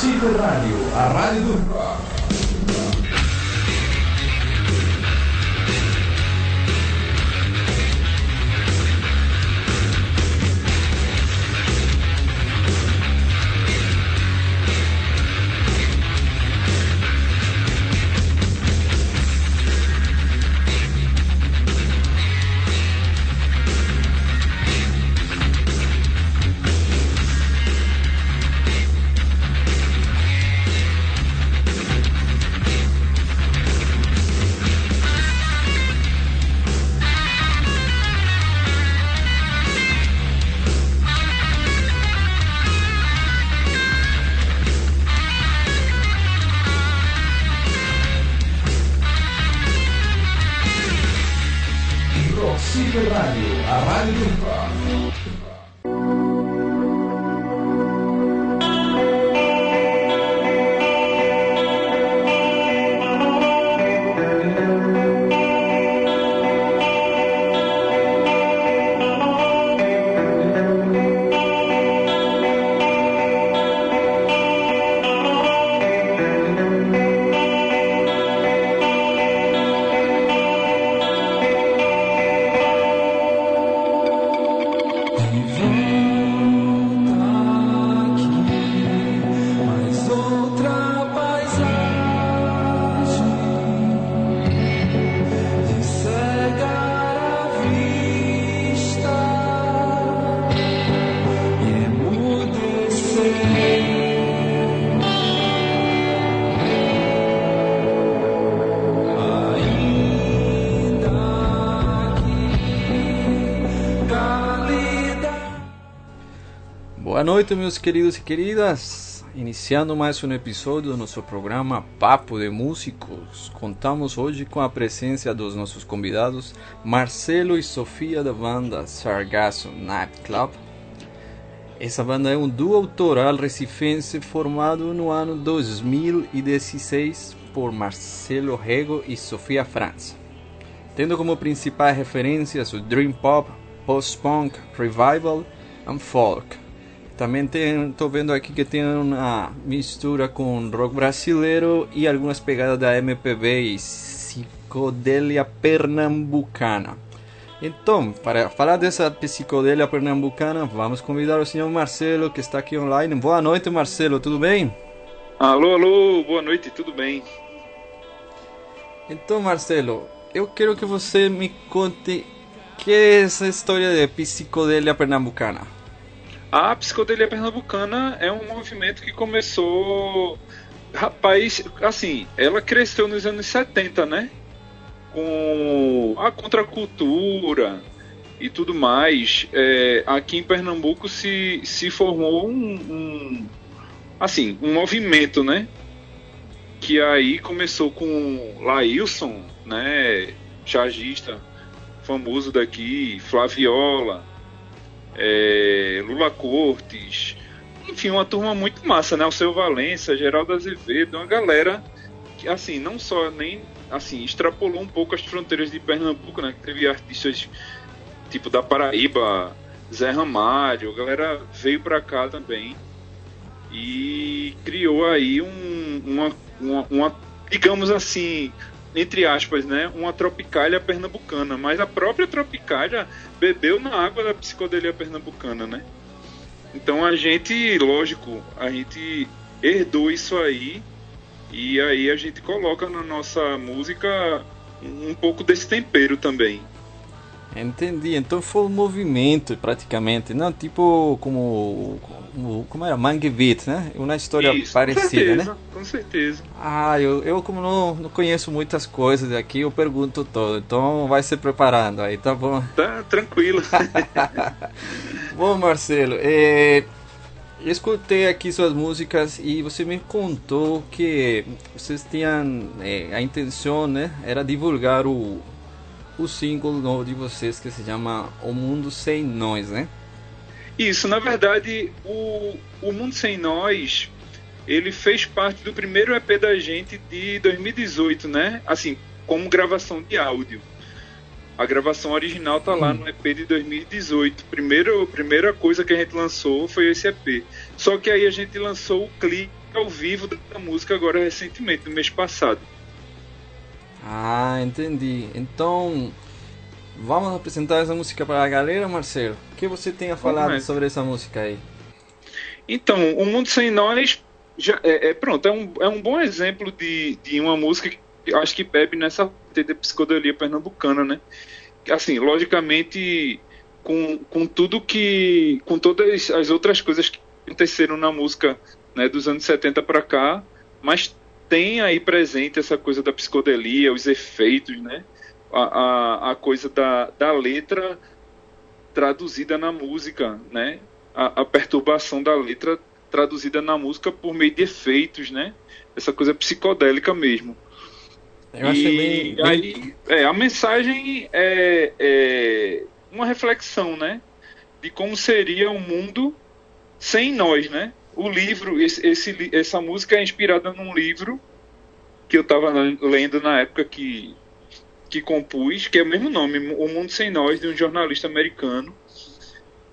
City Rádio, a rádio do noite, meus queridos e queridas. Iniciando mais um episódio do nosso programa Papo de Músicos. Contamos hoje com a presença dos nossos convidados Marcelo e Sofia da banda Sargasso Night Club. Essa banda é um duo autoral recifense formado no ano 2016 por Marcelo Rego e Sofia Franz, tendo como principais referências o Dream Pop, Post-Punk, Revival e Folk. Também estou vendo aqui que tem uma mistura com rock brasileiro e algumas pegadas da MPB e psicodélia pernambucana. Então, para falar dessa psicodélia pernambucana, vamos convidar o senhor Marcelo, que está aqui online. Boa noite, Marcelo, tudo bem? Alô, alô, boa noite, tudo bem? Então, Marcelo, eu quero que você me conte que é essa história de psicodélia pernambucana. A psicodelia pernambucana é um movimento que começou. Rapaz, assim, ela cresceu nos anos 70, né? Com a contracultura e tudo mais. É, aqui em Pernambuco se, se formou um, um, assim, um movimento, né? Que aí começou com Laílson, né? Chargista famoso daqui, Flaviola é, Lula Cortes, enfim, uma turma muito massa, né? O seu Valença, Geraldo Azevedo, uma galera que, assim, não só nem, assim, extrapolou um pouco as fronteiras de Pernambuco, né? Teve artistas tipo da Paraíba, Zé Ramalho, a galera veio para cá também e criou aí um, uma, uma, uma, digamos assim, entre aspas, né, uma tropicália pernambucana, mas a própria tropicália bebeu na água da psicodelia pernambucana, né? Então a gente, lógico, a gente herdou isso aí e aí a gente coloca na nossa música um pouco desse tempero também. Entendi. Então foi um movimento praticamente, não tipo como como, como era Mangue Beat, né? Uma história Isso, parecida, com certeza, né? Com certeza. Ah, eu, eu como não, não conheço muitas coisas aqui, eu pergunto todo. Então vai se preparando aí, tá bom? Tá tranquilo. bom, Marcelo, é, eu escutei aqui suas músicas e você me contou que vocês tinham é, a intenção, né? Era divulgar o o single novo de vocês que se chama O Mundo Sem Nós, né? Isso, na verdade, o, o Mundo Sem Nós, ele fez parte do primeiro EP da gente de 2018, né? Assim, como gravação de áudio. A gravação original tá lá no EP de 2018. Primeiro, primeira coisa que a gente lançou foi esse EP. Só que aí a gente lançou o clipe ao vivo da música agora recentemente, no mês passado. Ah, entendi. Então, vamos apresentar essa música para a galera, Marcelo. O que você tem a falar sobre essa música aí? Então, O Mundo Sem Nós já, é, é, pronto, é um, é um bom exemplo de, de uma música que acho que bebe nessa de psicodelia pernambucana, né? Assim, logicamente, com, com tudo que. com todas as outras coisas que aconteceram na música né, dos anos 70 para cá, mas tem aí presente essa coisa da psicodelia, os efeitos, né? A, a, a coisa da, da letra traduzida na música, né? A, a, perturbação da letra traduzida na música por meio de efeitos, né? Essa coisa psicodélica mesmo. Eu achei bem, bem... aí, é, a mensagem é, é uma reflexão, né? De como seria o um mundo sem nós, né? o livro, esse, esse, essa música é inspirada num livro que eu estava lendo na época que, que compus, que é o mesmo nome, O Mundo Sem Nós, de um jornalista americano.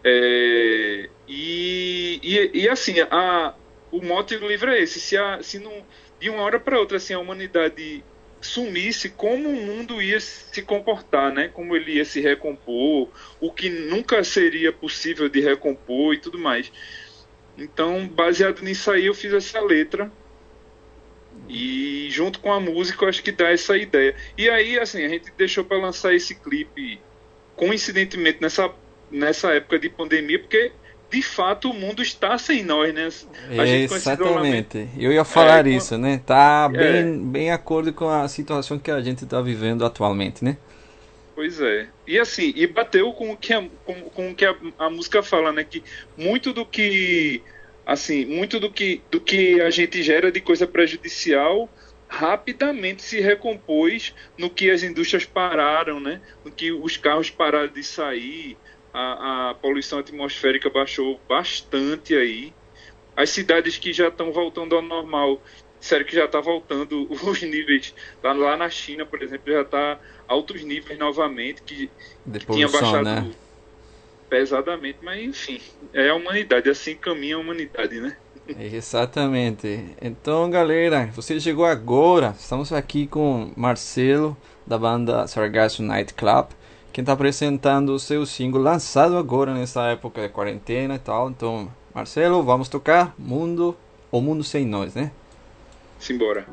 É, e, e, e, assim, a, o mote do livro é esse: se, a, se não, de uma hora para outra assim, a humanidade sumisse, como o mundo ia se comportar, né? Como ele ia se recompor, o que nunca seria possível de recompor e tudo mais. Então, baseado nisso aí, eu fiz essa letra. E junto com a música, eu acho que dá essa ideia. E aí, assim, a gente deixou para lançar esse clipe coincidentemente nessa, nessa época de pandemia, porque de fato o mundo está sem nós, né? Exatamente. Eu ia falar é, isso, né? Tá é. bem, bem acordo com a situação que a gente está vivendo atualmente, né? Pois é. E assim, e bateu com o que a, com, com o que a, a, música fala, né? Que muito do que assim, muito do que do que a gente gera de coisa prejudicial rapidamente se recompôs no que as indústrias pararam, né? No que os carros pararam de sair, a, a poluição atmosférica baixou bastante aí. As cidades que já estão voltando ao normal, sério que já está voltando os níveis lá, lá na China, por exemplo, já está altos níveis novamente, que, que tinha baixado né? Pesadamente, mas enfim, é a humanidade, assim caminha a humanidade, né? Exatamente. Então, galera, você chegou agora. Estamos aqui com Marcelo da banda Sargasso Night Club, que está apresentando o seu single lançado agora nessa época de quarentena e tal. Então, Marcelo, vamos tocar Mundo, o Mundo Sem Nós, né? Simbora.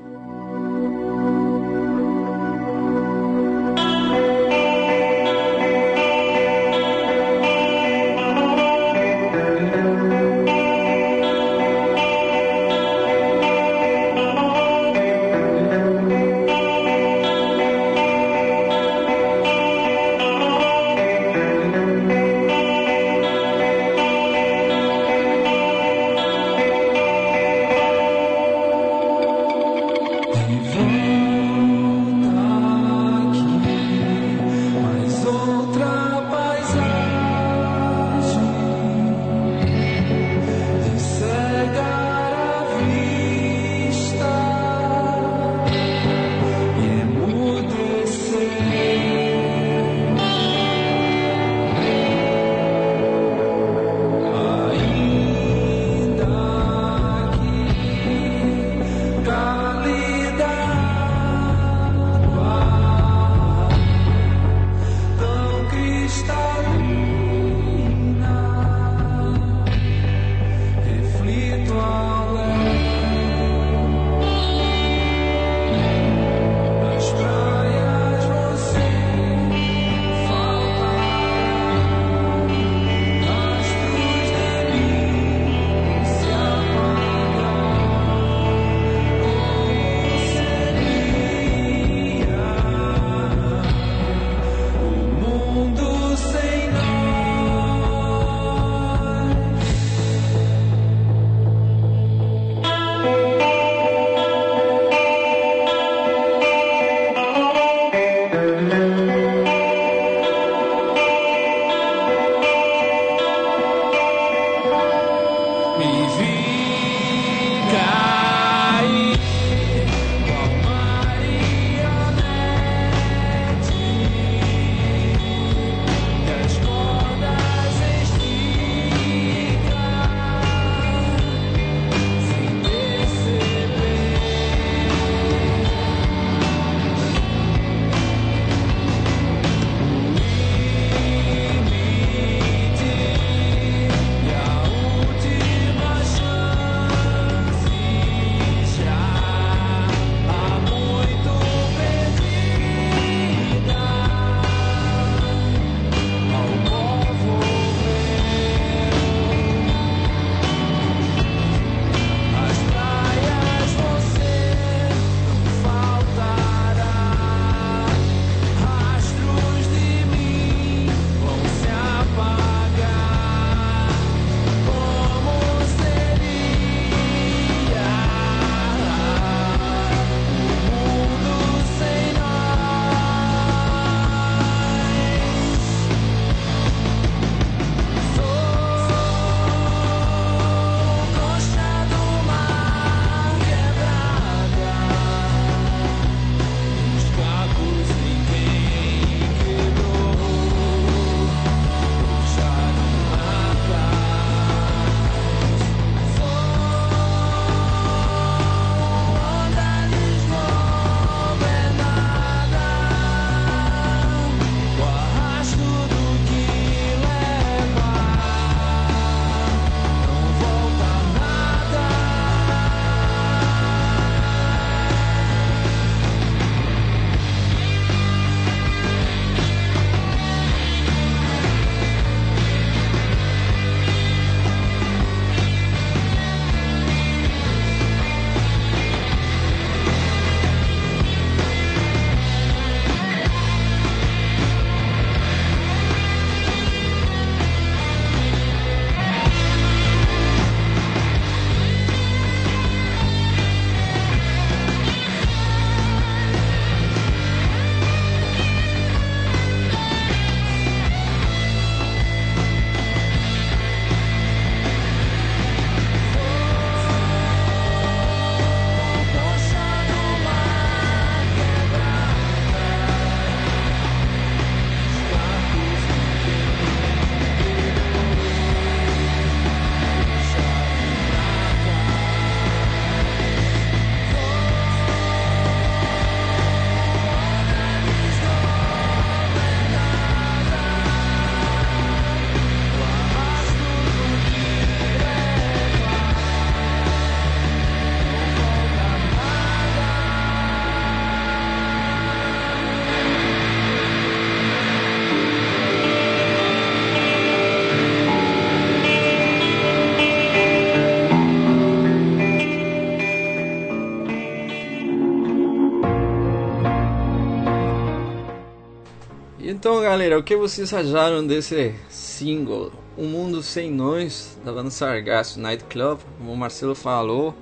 Galera, o que vocês acharam desse single, O Mundo Sem Nós, da banda Sargasso Night Club? Como o Marcelo falou,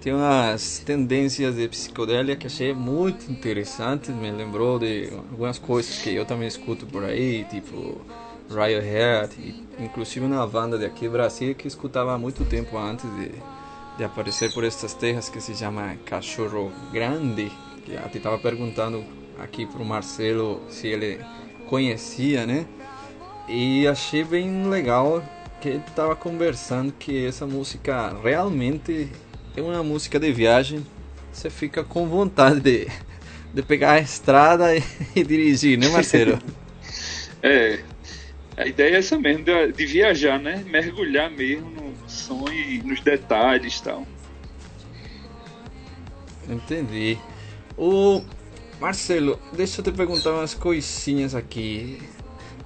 tem umas tendências de psicodélia que achei muito interessantes, me lembrou de algumas coisas que eu também escuto por aí, tipo Radiohead, inclusive uma banda de aqui do Brasil que escutava há muito tempo antes de, de aparecer por estas terras que se chama Cachorro Grande, que até estava perguntando aqui pro Marcelo se ele conhecia, né? E achei bem legal que ele estava conversando que essa música realmente é uma música de viagem. Você fica com vontade de, de pegar a estrada e, e dirigir, né, Marcelo? é, a ideia é essa mesmo, de, de, viajar, né? Mergulhar mesmo no som e nos detalhes e tal. Entendi. O Marcelo, deixa eu te perguntar umas coisinhas aqui.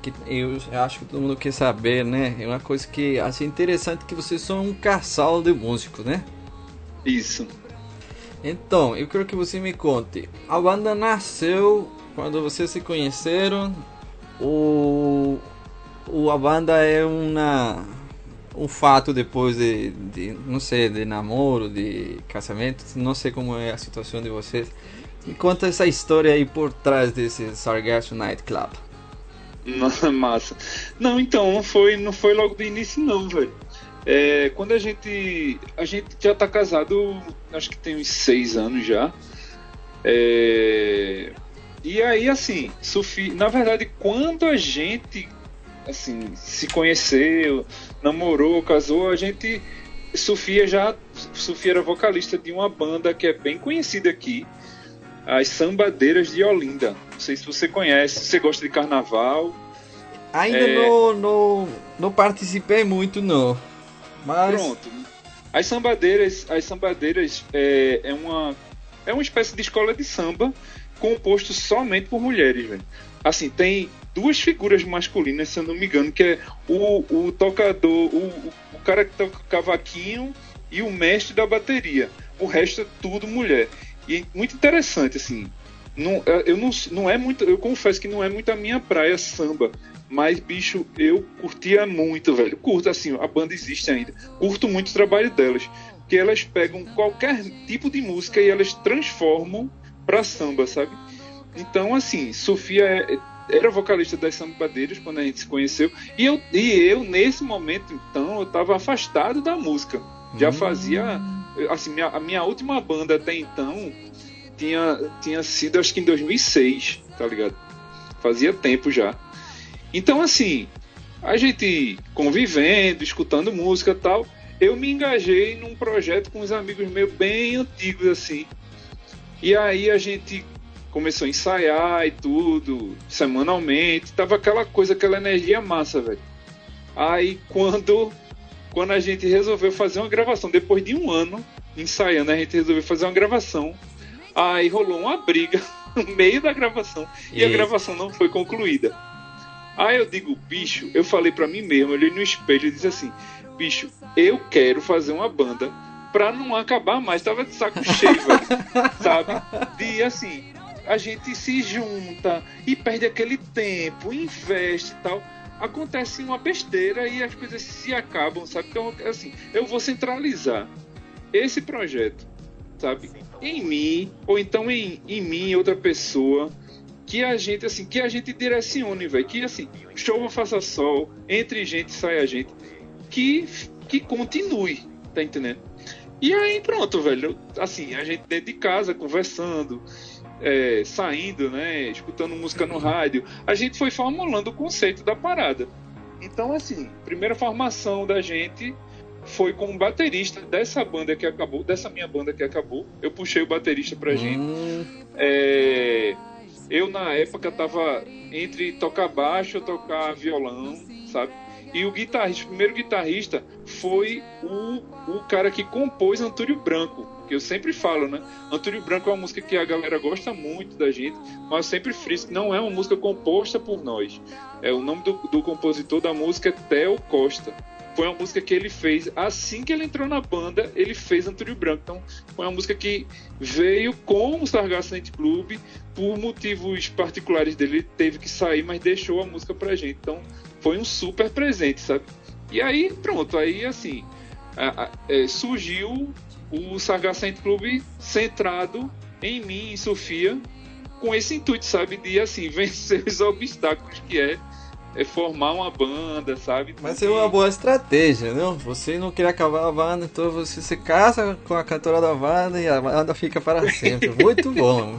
Que eu acho que todo mundo quer saber, né? É uma coisa que achei interessante que vocês são um casal de músicos, né? Isso. Então, eu quero que você me conte. A banda nasceu quando vocês se conheceram. O, o a banda é uma um fato depois de, de não sei de namoro, de casamento. Não sei como é a situação de vocês. Me conta essa história aí por trás desse Sargasso Night Club. Massa. Não, então, não foi, não foi logo do início não, velho. É, quando a gente. A gente já tá casado, acho que tem uns seis anos já. É, e aí, assim, Sufi, na verdade, quando a gente assim, se conheceu, namorou, casou, a gente. Sofia já. Sofia era vocalista de uma banda que é bem conhecida aqui, as Sambadeiras de Olinda. Não sei se você conhece, se você gosta de carnaval. Ainda é... não, não, não participei muito, não. Mas... Pronto. As Sambadeiras, as Sambadeiras é, é, uma, é uma espécie de escola de samba composto somente por mulheres, velho. Assim, tem duas figuras masculinas, se eu não me engano, que é o, o tocador, o, o cara que toca cavaquinho e o mestre da bateria. O resto é tudo mulher. E é muito interessante, assim. Não, eu não, não é muito. Eu confesso que não é muito a minha praia samba. Mas, bicho, eu curtia muito, velho. Curto, assim, a banda existe ainda. Curto muito o trabalho delas. Que elas pegam qualquer tipo de música e elas transformam pra samba, sabe? Então, assim, Sofia é, era vocalista das Sambadeiras quando a gente se conheceu. E eu, e eu nesse momento, então, eu tava afastado da música. Já hum. fazia assim, minha, a minha última banda até então tinha, tinha sido acho que em 2006, tá ligado? Fazia tempo já. Então, assim, a gente convivendo, escutando música tal, eu me engajei num projeto com uns amigos meus bem antigos, assim. E aí a gente começou a ensaiar e tudo, semanalmente. Tava aquela coisa, aquela energia massa, velho. Aí quando quando a gente resolveu fazer uma gravação, depois de um ano ensaiando, a gente resolveu fazer uma gravação. Aí rolou uma briga no meio da gravação e, e a gravação não foi concluída. Aí eu digo, bicho, eu falei para mim mesmo, olhei no espelho e disse assim: bicho, eu quero fazer uma banda pra não acabar mais. Tava de saco cheio, velho. Sabe? De assim, a gente se junta e perde aquele tempo, investe e tal acontece uma besteira e as coisas se acabam, sabe? Então, assim, eu vou centralizar esse projeto, sabe? Em mim, ou então em, em mim, outra pessoa, que a gente, assim, que a gente direcione, velho. Que, assim, chova, faça sol, entre gente, saia gente. Que, que continue, tá entendendo? E aí, pronto, velho. Assim, a gente dentro de casa, conversando, é, saindo, né, escutando música no rádio, a gente foi formulando o conceito da parada. Então, assim, primeira formação da gente foi com o baterista dessa banda que acabou, dessa minha banda que acabou. Eu puxei o baterista pra hum. gente. É, eu, na época, tava entre tocar baixo e tocar violão, sabe? E o guitarrista, o primeiro guitarrista foi o, o cara que compôs Antúrio Branco, que eu sempre falo, né? Antônio Branco é uma música que a galera gosta muito da gente, mas sempre friso não é uma música composta por nós. É o nome do, do compositor da música é Theo Costa, foi uma música que ele fez assim que ele entrou na banda, ele fez Antônio Branco. Então, foi uma música que veio com o Sargasso Club, por motivos particulares dele, ele teve que sair, mas deixou a música pra gente. Então, foi um super presente, sabe? E aí, pronto, aí assim, a, a, é, surgiu o Sargasso Club centrado em mim, em Sofia, com esse intuito, sabe, de assim, vencer os obstáculos que é é formar uma banda, sabe? Mas é uma boa estratégia, não? Você não quer acabar a banda, então você se casa com a cantora da banda e a banda fica para sempre. Muito bom.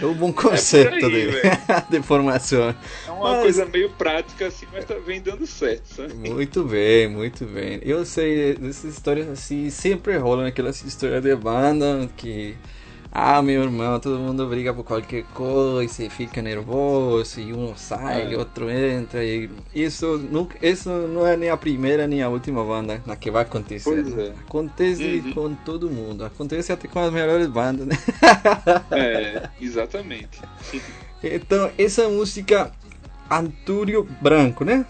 É um bom conceito é aí, de, de formação. É uma mas... coisa meio prática assim, mas tá vem dando certo, sabe? Muito bem, muito bem. Eu sei, essas histórias assim, sempre rolam aquelas histórias de banda que ah, meu irmão, todo mundo briga por qualquer coisa e fica nervoso e um sai, é. outro entra e isso nunca, isso não é nem a primeira nem a última banda na que vai acontecer. Né? É. Acontece uhum. com todo mundo, acontece até com as melhores bandas, né? É, exatamente. Então, essa música Antúrio Branco, né?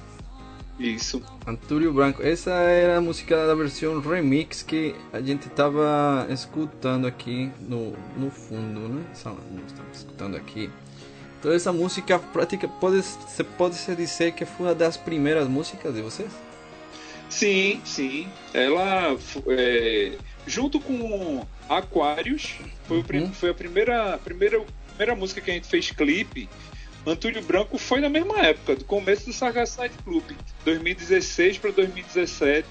Isso. Antúrio Branco. Essa era a música da versão remix que a gente estava escutando aqui no, no fundo, né? Estamos escutando aqui. Então essa música prática pode você pode se dizer que foi uma das primeiras músicas de vocês? Sim, sim. Ela é, junto com Aquários foi, uhum. foi a primeira, primeira primeira música que a gente fez clipe Antônio Branco foi na mesma época, do começo do Sargasside Club, 2016 para 2017,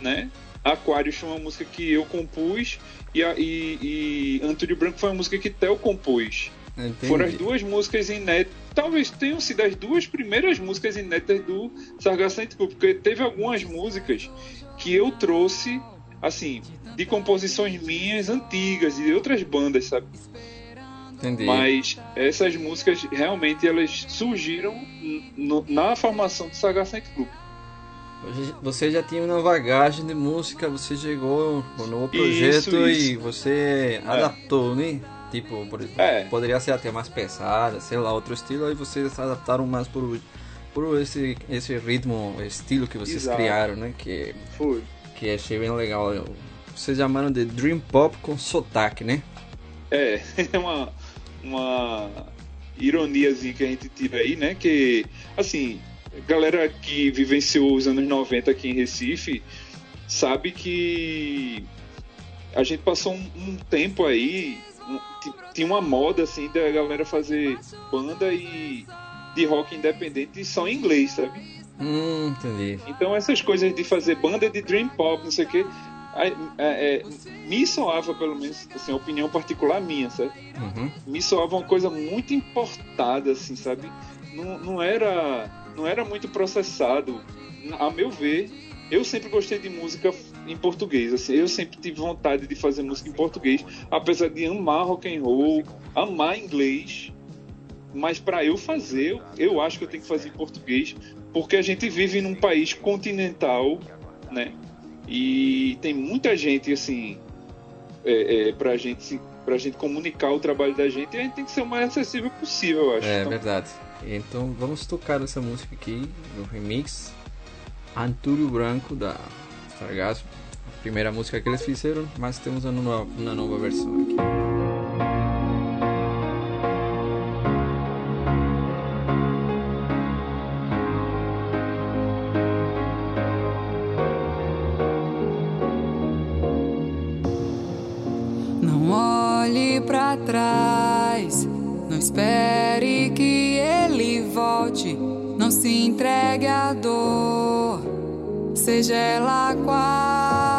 né? Aquários foi uma música que eu compus e, e, e Antônio Branco foi uma música que Theo compôs. Entendi. Foram as duas músicas inéditas. Talvez tenham sido as duas primeiras músicas inéditas do Sargasside Club, porque teve algumas músicas que eu trouxe, assim, de composições minhas antigas e de outras bandas, sabe? Entendi. Mas essas músicas realmente elas surgiram no, na formação do Saga Saint Club. Você já tinha uma bagagem de música, você chegou no novo projeto isso, isso. e você é. adaptou, né? Tipo, por, é. poderia ser até mais pesada, sei lá, outro estilo, aí vocês adaptaram mais por, por esse, esse ritmo, estilo que vocês Exato. criaram, né? Que, Foi. que achei bem legal. Vocês chamaram de Dream Pop com sotaque, né? É, é uma, uma ironiazinha que a gente tira aí, né? Que, assim, galera que vivenciou os anos 90 aqui em Recife sabe que a gente passou um, um tempo aí, um, tinha uma moda, assim, da galera fazer banda e de rock independente só em inglês, sabe? Hum, entendi. Então essas coisas de fazer banda de dream pop, não sei o que, é, é, me soava, pelo menos, assim, opinião particular minha, sabe? Uhum. Me soava uma coisa muito importada, assim, sabe? Não, não, era, não era muito processado. A meu ver, eu sempre gostei de música em português, assim, eu sempre tive vontade de fazer música em português, apesar de amar rock and roll, amar inglês, mas para eu fazer, eu acho que eu tenho que fazer em português, porque a gente vive num país continental, né? E tem muita gente, assim, é, é, pra, gente, pra gente comunicar o trabalho da gente e a gente tem que ser o mais acessível possível, eu acho. É então... verdade. Então vamos tocar essa música aqui, no remix Antúrio Branco da Sargasso. A primeira música que eles fizeram, mas temos uma nova, uma nova versão aqui. Espere que ele volte. Não se entregue à dor, seja ela qual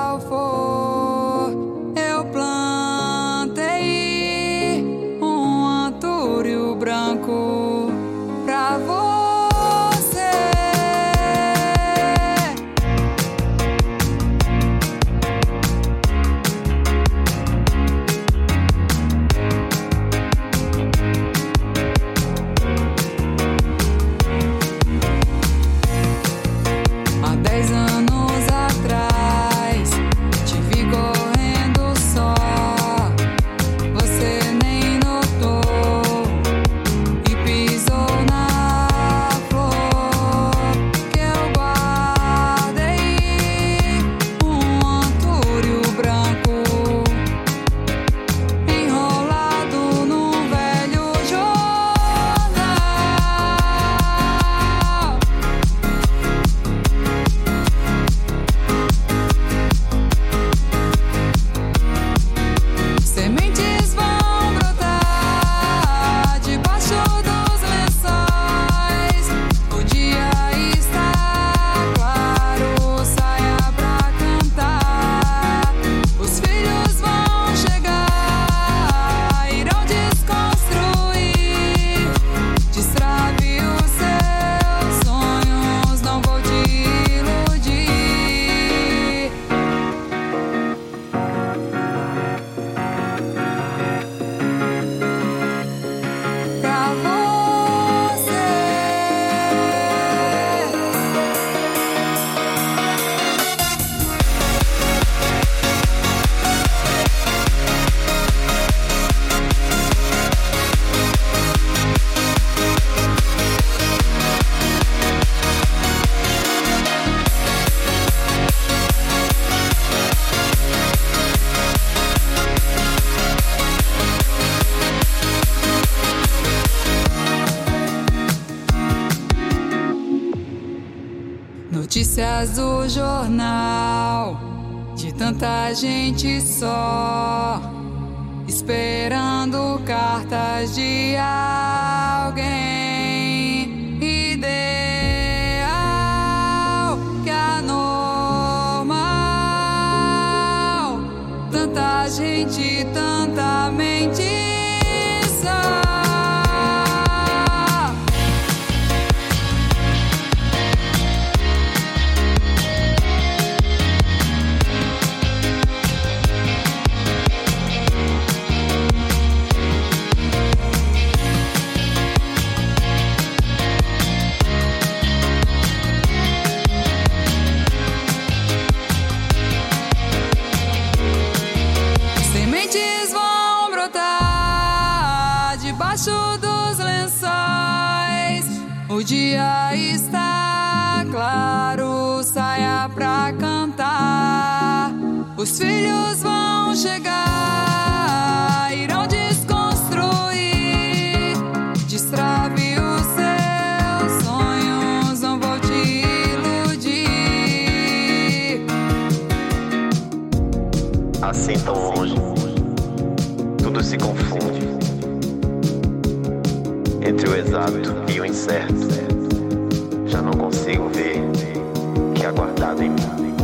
gente só, assim tão longe, tudo se confunde entre o exato e o incerto. Já não consigo ver que é guardado em mim.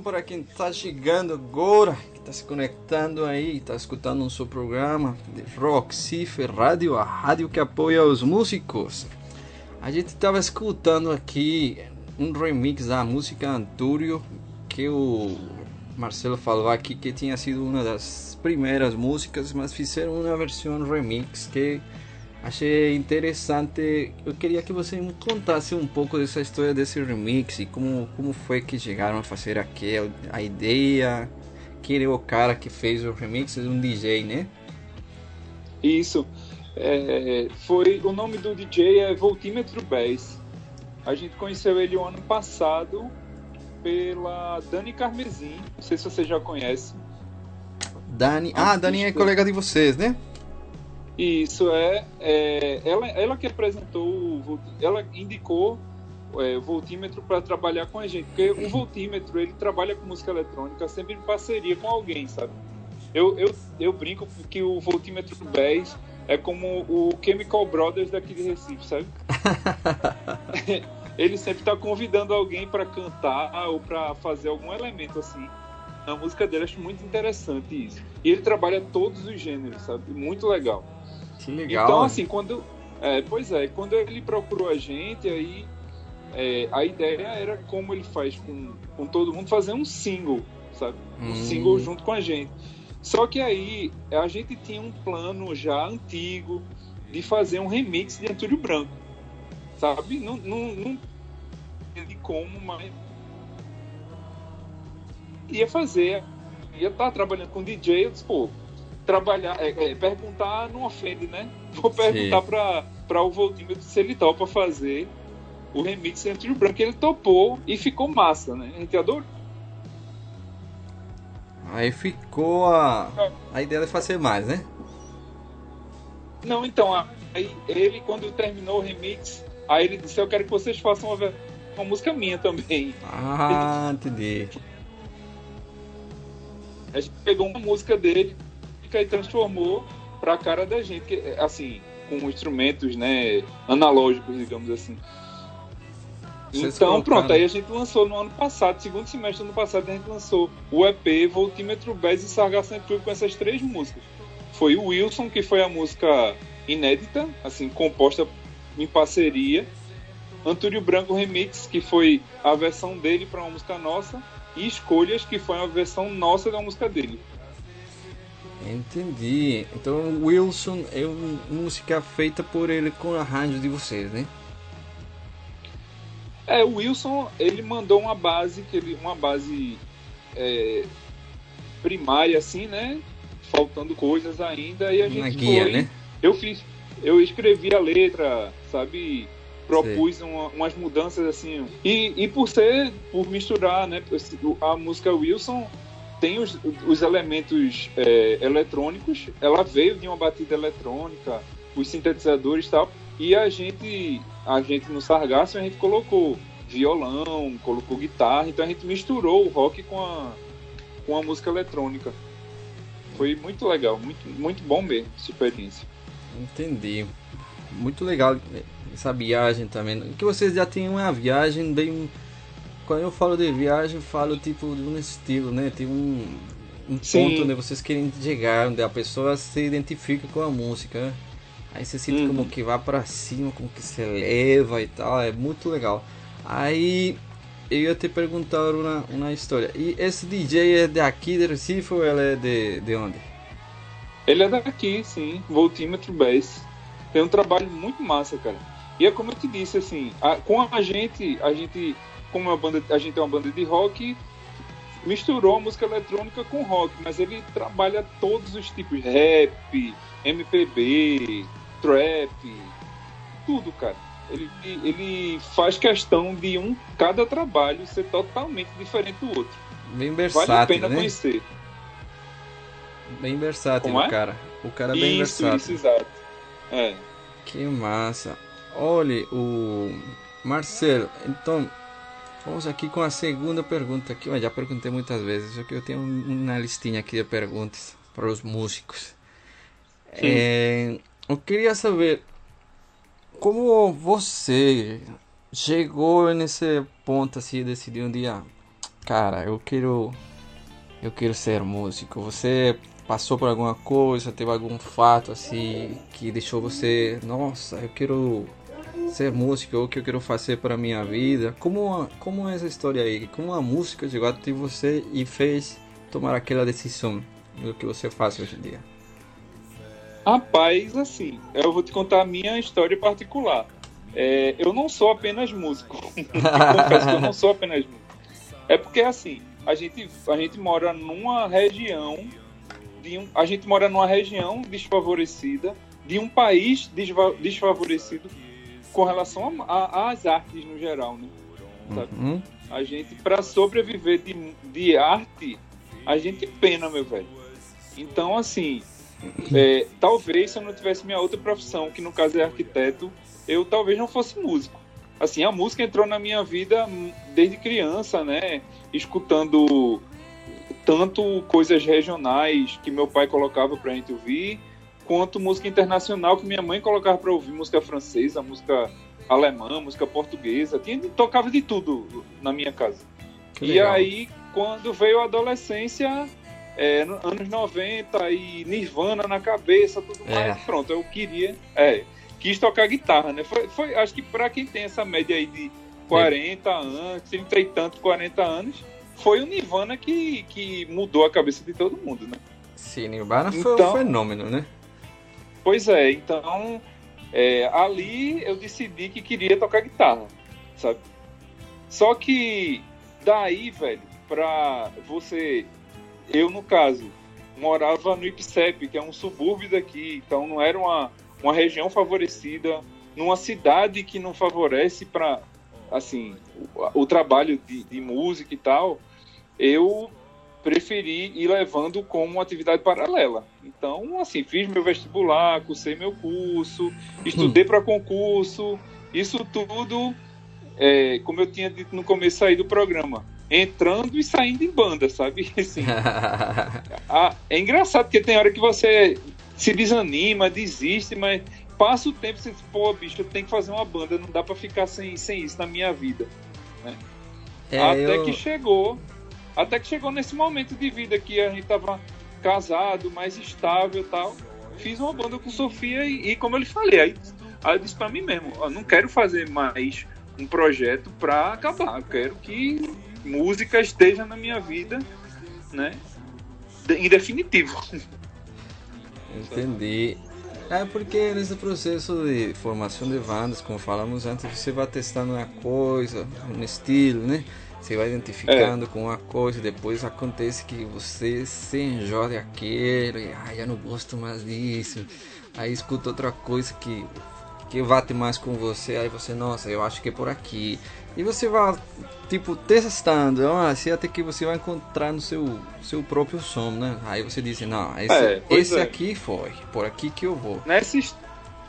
Então para quem está chegando agora, que está se conectando aí, está escutando o seu programa de Rock Cipher Rádio, a rádio que apoia os músicos. A gente estava escutando aqui um remix da música Antúrio, que o Marcelo falou aqui que tinha sido uma das primeiras músicas, mas fizeram uma versão remix que Achei interessante. Eu queria que você me contasse um pouco dessa história desse remix e como, como foi que chegaram a fazer aquele, a ideia. Quem é o cara que fez o remix? É um DJ, né? Isso. É, foi o nome do DJ é Voltímetro Bass. A gente conheceu ele o ano passado pela Dani Carmesim. Não sei se você já conhece. Dani. Ah, Dani é colega de vocês, né? Isso é, é ela, ela que apresentou, ela indicou é, o voltímetro para trabalhar com a gente, porque o voltímetro ele trabalha com música eletrônica sempre em parceria com alguém, sabe? Eu, eu, eu brinco que o voltímetro 10 é como o Chemical Brothers daqui de Recife, sabe? ele sempre tá convidando alguém para cantar ou para fazer algum elemento assim. Na música dele, acho muito interessante isso. E ele trabalha todos os gêneros, sabe? Muito legal. Que legal. Então, assim, quando. É, pois é, quando ele procurou a gente, aí é, a ideia era como ele faz com, com todo mundo, fazer um single, sabe? Um Hum. single junto com a gente. Só que aí a gente tinha um plano já antigo de fazer um remix de Antúrio Branco, sabe? Não, não, não entendi como, mas ia fazer, ia estar trabalhando com DJ, eu disse, pô, trabalhar, é, é, perguntar não ofende, né? Vou perguntar para para o Voltímetro se ele topa fazer o remix de Antúrio Branco. Ele topou e ficou massa, né? A gente adorou. Aí ficou a, a ideia de fazer mais, né? Não, então, aí ele, quando terminou o remix, aí ele disse, eu quero que vocês façam uma, uma música minha também. Ah, entendi. A gente pegou uma música dele e aí transformou pra cara da gente, que, assim, com instrumentos, né, analógicos, digamos assim. Vocês então, colocaram- pronto, aí a gente lançou no ano passado, segundo semestre do ano passado, a gente lançou o EP Voltímetro Bass e Sargasso Tour com essas três músicas. Foi o Wilson, que foi a música inédita, assim, composta em parceria. Antúrio Branco Remix, que foi a versão dele para uma música nossa. e Escolhas, que foi uma versão nossa da música dele. Entendi. Então Wilson é uma música feita por ele com arranjo de vocês, né? É, o Wilson, ele mandou uma base, que ele, uma base é, primária, assim, né? Faltando coisas ainda, e a gente Uma guia, foi, né? Eu fiz, eu escrevi a letra, sabe? Propus uma- umas mudanças assim. E, e por ser, por misturar, né? A música Wilson tem os, os elementos é, eletrônicos, ela veio de uma batida eletrônica, os sintetizadores e tal. E a gente, a gente no Sargasso, a gente colocou violão, colocou guitarra, então a gente misturou o rock com a, com a música eletrônica. Foi muito legal, muito, muito bom mesmo essa experiência. Entendi. Muito legal essa viagem também. Que vocês já têm uma viagem bem. Quando eu falo de viagem, falo tipo de um estilo, né? Tem um, um Sim. ponto onde vocês querem chegar, onde a pessoa se identifica com a música. né? Aí você sente Uhum. como que vai pra cima, como que se leva e tal. É muito legal. Aí eu ia te perguntar uma, uma história. E esse DJ é daqui de Recife ou ele é de, de onde? Ele é daqui, sim, Voltímetro Bass. Tem um trabalho muito massa, cara. E é como eu te disse, assim, a- com a gente, a gente, como banda, a gente é uma banda de rock, misturou a música eletrônica com rock, mas ele trabalha todos os tipos, rap, MPB, trap, tudo, cara. Ele, ele faz questão de um cada trabalho ser totalmente diferente do outro. Bem Vale versátil, a pena né? conhecer. Bem versátil, é? cara. O cara é bem isso, versátil. isso, exato. É. Que massa. Olha, o Marcelo, então vamos aqui com a segunda pergunta aqui. Eu já perguntei muitas vezes, só que eu tenho um- uma listinha aqui de perguntas para os músicos. É, eu queria saber como você chegou nesse ponto assim, decidiu um dia, cara, eu quero eu quero ser músico. Você passou por alguma coisa, teve algum fato assim que deixou você, nossa, eu quero ser músico, ou o que eu quero fazer para minha vida? Como como é essa história aí? Como a música chegou até você e fez tomar aquela decisão do que você faz hoje em dia? Rapaz, assim, eu vou te contar a minha história particular. É, eu não sou apenas músico. Confesso que eu não sou apenas músico. É porque, assim, a gente, a gente mora numa região. De um, a gente mora numa região desfavorecida, de um país desfavorecido com relação às artes no geral, né? Uhum. A gente, para sobreviver de, de arte, a gente pena, meu velho. Então, assim, é, talvez se eu não tivesse minha outra profissão, que no caso é arquiteto, eu talvez não fosse músico. Assim, a música entrou na minha vida desde criança, né? Escutando tanto coisas regionais que meu pai colocava pra gente ouvir, quanto música internacional que minha mãe colocava pra ouvir, música francesa, música alemã, música portuguesa, tinha, tocava de tudo na minha casa. Que E legal. aí, quando veio a adolescência, é, no- anos 90 e Nirvana na cabeça, tudo É. mais, pronto, eu queria, é, quis tocar guitarra, né? Foi, foi- acho que pra quem tem essa média aí de 40 anos, 30 e tanto, 40 anos, foi o Nirvana que, que mudou a cabeça de todo mundo, né? Sim, Nirvana foi um Então- fenômeno, né? Pois é, então é, ali eu decidi que queria tocar guitarra, sabe? Só que daí, velho, pra você. Eu, no caso, morava no Ipsep, que é um subúrbio daqui, então não era uma, uma região favorecida, numa cidade que não favorece para assim o, o trabalho de, de música e tal. Eu preferi ir levando como atividade paralela. Então, assim, fiz meu vestibular, cursei meu curso, estudei para concurso, isso tudo, é, como eu tinha dito no começo aí do programa, entrando e saindo em banda, sabe? Assim, ah, é engraçado porque tem hora que você se desanima, desiste, mas passa o tempo e você diz, pô, bicho, eu tenho que fazer uma banda, não dá para ficar sem, sem isso na minha vida. É, até eu- que chegou, até que chegou nesse momento de vida que a gente tava casado, mais estável tal. Fiz uma banda com Sofia e, e como eu lhe falei, aí, aí eu disse pra mim mesmo, ó, não quero fazer mais um projeto pra acabar, eu quero que música esteja na minha vida, né? de- Em definitivo. Entendi. É porque nesse processo de formação de bandas, como falamos antes, você vai testando uma coisa, um estilo, né? Você vai identificando com uma coisa, depois acontece que você se enjoa daquilo, e ah, já não gosto mais disso. Aí escuta outra coisa que, que bate mais com você, aí você, nossa, eu acho que é por aqui. E você vai, tipo, testando, assim, até que você vai encontrar no seu, seu próprio som, né? Aí você diz, não, esse, É, esse é. aqui foi, por aqui que eu vou. Nessa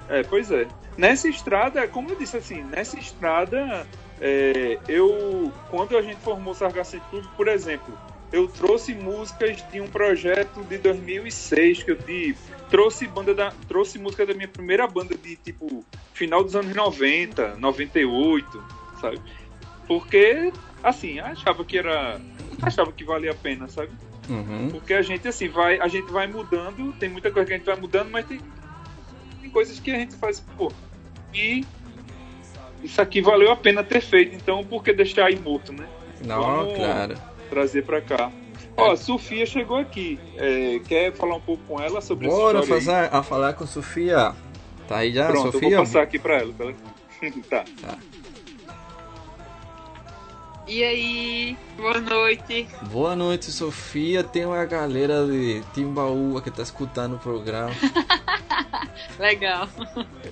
é, pois é. Nessa estrada, como eu disse assim, nessa estrada, é, eu quando a gente formou o Clube, por exemplo, eu trouxe músicas de um projeto de 2006 que eu tive, trouxe banda da, trouxe música da minha primeira banda de tipo final dos anos 90, 98, sabe? Porque assim, achava que era achava que valia a pena, sabe? Uhum. Porque a gente assim vai, a gente vai mudando, tem muita coisa que a gente vai mudando, mas tem, tem coisas que a gente faz, pô, e isso aqui valeu a pena ter feito, então por que deixar aí morto, né? Não, Vamos- claro. Trazer pra cá. Ó, Sofia chegou aqui. É, quer falar um pouco com ela sobre Bora história aí? fazer, a falar com Sofia. Tá aí já, Pronto, eu Sofia? vou passar aqui pra ela. pra ela- tá. E aí, boa noite. Boa noite, Sofia. Tem uma galera de Timbaúba que tá escutando o programa. Legal.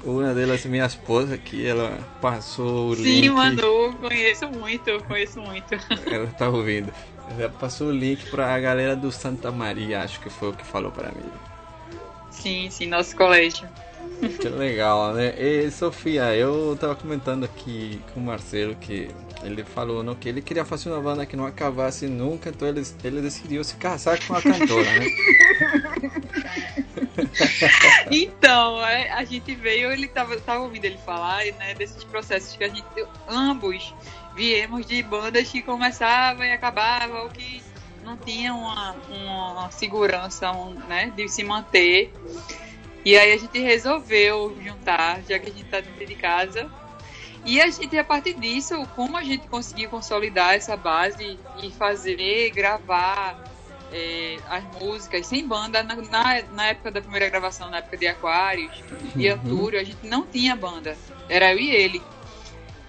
Uma delas, minha esposa, que ela passou o Sim, link. Manu, conheço muito, conheço muito. Ela tá ouvindo. Ela passou o link pra galera do Santa Maria, acho que foi o que falou pra mim. Sim, sim, nosso colégio. Que legal, né? E Sofia, eu tava comentando aqui com o Marcelo que ele falou não, que ele queria fazer uma banda que não acabasse nunca, então ele, ele decidiu se casar com a cantora, né? Então, a gente veio, ele tava, tava ouvindo ele falar, né, desses processos que a gente, ambos viemos de bandas que começava e acabava, ou que não tinha uma, uma segurança, um, né, de se manter. E aí a gente resolveu juntar, já que a gente tá dentro de casa. E a gente, a partir disso, como a gente conseguiu consolidar essa base e fazer, gravar é, as músicas sem banda, na, na, na época da primeira gravação, na época de Aquários e Uhum. Antúrio, a gente não tinha banda. Era eu e ele.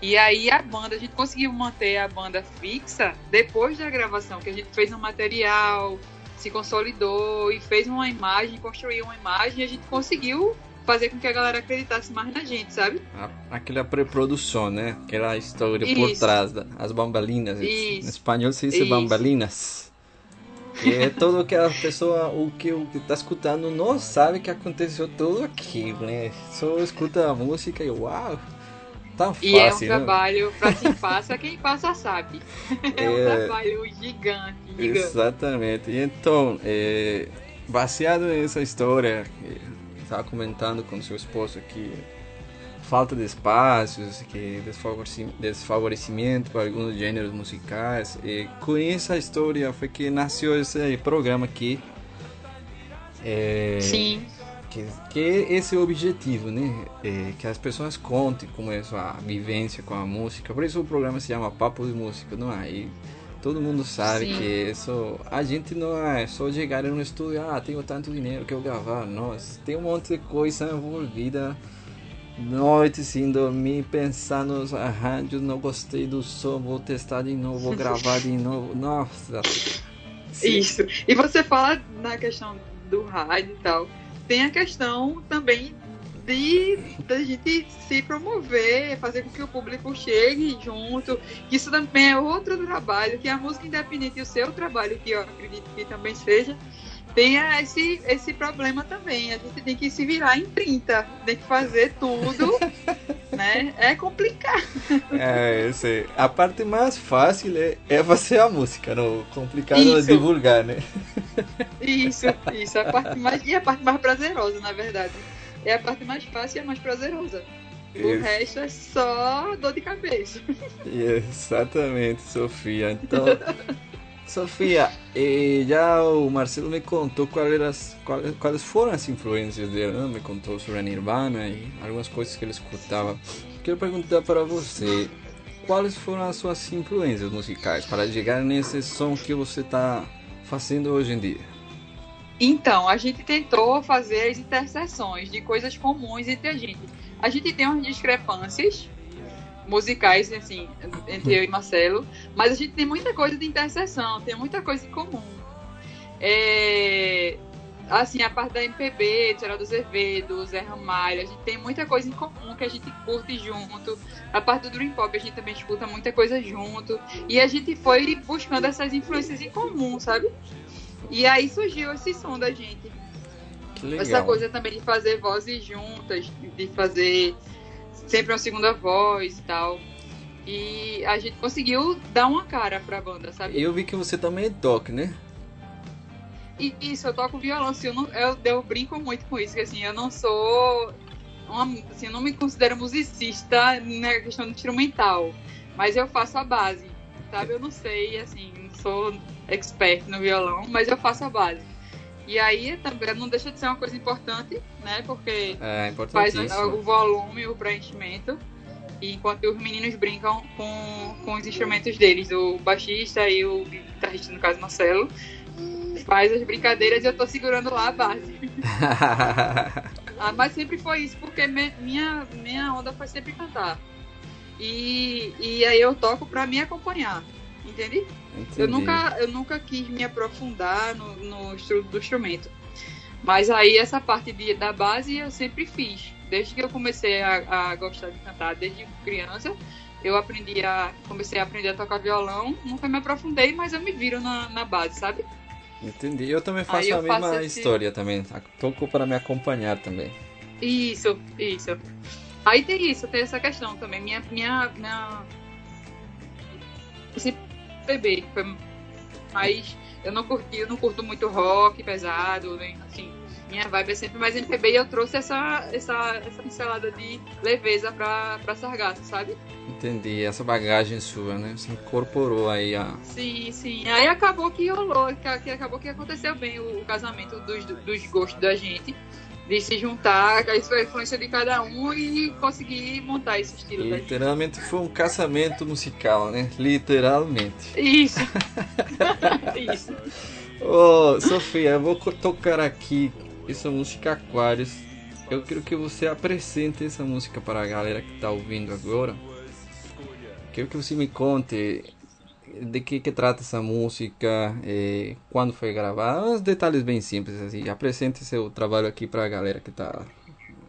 E aí a banda, a gente conseguiu manter a banda fixa depois da gravação, que a gente fez um material, se consolidou e fez uma imagem, construiu uma imagem e a gente conseguiu fazer com que a galera acreditasse mais na gente, sabe? A- Aquela pré-produção, né? Aquela história por Isso. trás, da, as bambalinas. Em Isso. espanhol se diz bambalinas. É tudo que a pessoa, o que o que tá escutando não sabe que aconteceu tudo aquilo, né? Só escuta a música e uau, tá E é um fácil, né? trabalho pra quem passa, quem passa sabe. É, um É. trabalho gigante, gigante. Exatamente. Então, é, baseado nessa história, estava comentando com seu esposo que falta de espaços, que desfavoreci- desfavorecimento para alguns gêneros musicais. E com essa história foi que nasceu esse programa aqui. É, Sim, que, que é esse o objetivo, né? É, que as pessoas contem como é a sua vivência com a música. Por isso o programa se chama Papo de Música, não é? E todo mundo sabe Sim. que isso, a gente não é só chegar no estúdio, ah, tenho tanto dinheiro que eu gravar. Nossa, tem um monte de coisa envolvida. Noite sem dormir, pensar nos arranjos, não gostei do som, vou testar de novo, vou gravar de novo. Nossa. Sim. isso. E você fala na questão do rádio e tal. Tem a questão também de da gente se promover, fazer com que o público chegue junto. Isso também é outro trabalho, que a música independente e o seu trabalho, que eu acredito que também seja, tenha esse, esse problema também. A gente tem que se virar em 30, tem que fazer tudo, né? É complicado. É, eu sei. A parte mais fácil é, é fazer a música, não complicado é Isso. divulgar, né? Isso, isso. A parte mais, e a parte mais prazerosa, na verdade. É a parte mais fácil e a mais prazerosa. O Isso. resto é só dor de cabeça. Exatamente, Sofia. Então, Sofia, eh, já o Marcelo me contou quais, eram as- quais, quais foram as influências dele, né? me contou sobre a Nirvana e algumas coisas que ele escutava. Quero perguntar para você, quais foram as suas influências musicais para chegar nesse som que você está fazendo hoje em dia? Então, a gente tentou fazer as interseções de coisas comuns entre a gente. A gente tem umas discrepâncias musicais, assim, entre eu e Marcelo, mas a gente tem muita coisa de interseção, tem muita coisa em comum. É, assim, a parte da MPB, Geraldo Azevedo, Zé Ramalho, a gente tem muita coisa em comum que a gente curte junto. A parte do Dream Pop a gente também escuta muita coisa junto. E a gente foi buscando essas influências em comum, sabe? E aí surgiu esse som da gente. Que legal. Essa coisa também de fazer vozes juntas, de fazer sempre uma segunda voz e tal. E a gente conseguiu dar uma cara pra banda, sabe? Eu vi que você também é doc, né? E isso, eu toco violão, assim, eu, não, eu, eu brinco muito com isso, que assim, eu não sou. Uma, assim, eu não me considero musicista na questão do instrumental, mas eu faço a base, sabe? Eu não sei, assim, não sou expert no violão, mas eu faço a base. E aí também não deixa de ser uma coisa importante, né? Porque É faz o volume, o preenchimento. E enquanto os meninos brincam com, com os instrumentos deles, o baixista e o guitarrista, no caso Marcelo, faz as brincadeiras e eu tô segurando lá a base. Ah, mas sempre foi isso, porque me- minha, minha onda foi sempre cantar. E, e aí eu toco pra me acompanhar, entende? Eu Entendi. nunca, eu nunca quis me aprofundar no, no estudo do instrumento. Mas aí essa parte de, da base eu sempre fiz. Desde que eu comecei a, a gostar de cantar, desde criança, eu aprendi a. comecei a aprender a tocar violão, nunca me aprofundei, mas eu me viro na, na base, sabe? Entendi. Eu também faço eu a mesma faço esse- história também. Toco para me acompanhar também. Isso, isso. Aí tem isso, tem essa questão também. Minha. minha, minha... Esse bebê foi mais. Eu não curti, eu não curto muito rock pesado, nem assim. Minha vibe é sempre mais MPB e eu trouxe essa, essa, essa pincelada de leveza pra, pra Sargasso, sabe? Entendi. Essa bagagem sua, né? Você incorporou aí a. Sim, sim. Aí acabou que rolou, que, que acabou que aconteceu bem o, o casamento dos, dos gostos da gente. De se juntar, a influência de cada um e conseguir montar esse estilo. Literalmente foi um casamento musical, né? Literalmente. Isso. Isso. Ô, Sofia, eu vou tocar aqui essa música Aquários. Eu quero que você apresente essa música para a galera que está ouvindo agora. Quero que você me conte de que, que trata essa música, eh, quando foi gravada, uns detalhes bem simples assim. Apresente seu trabalho aqui para a galera que está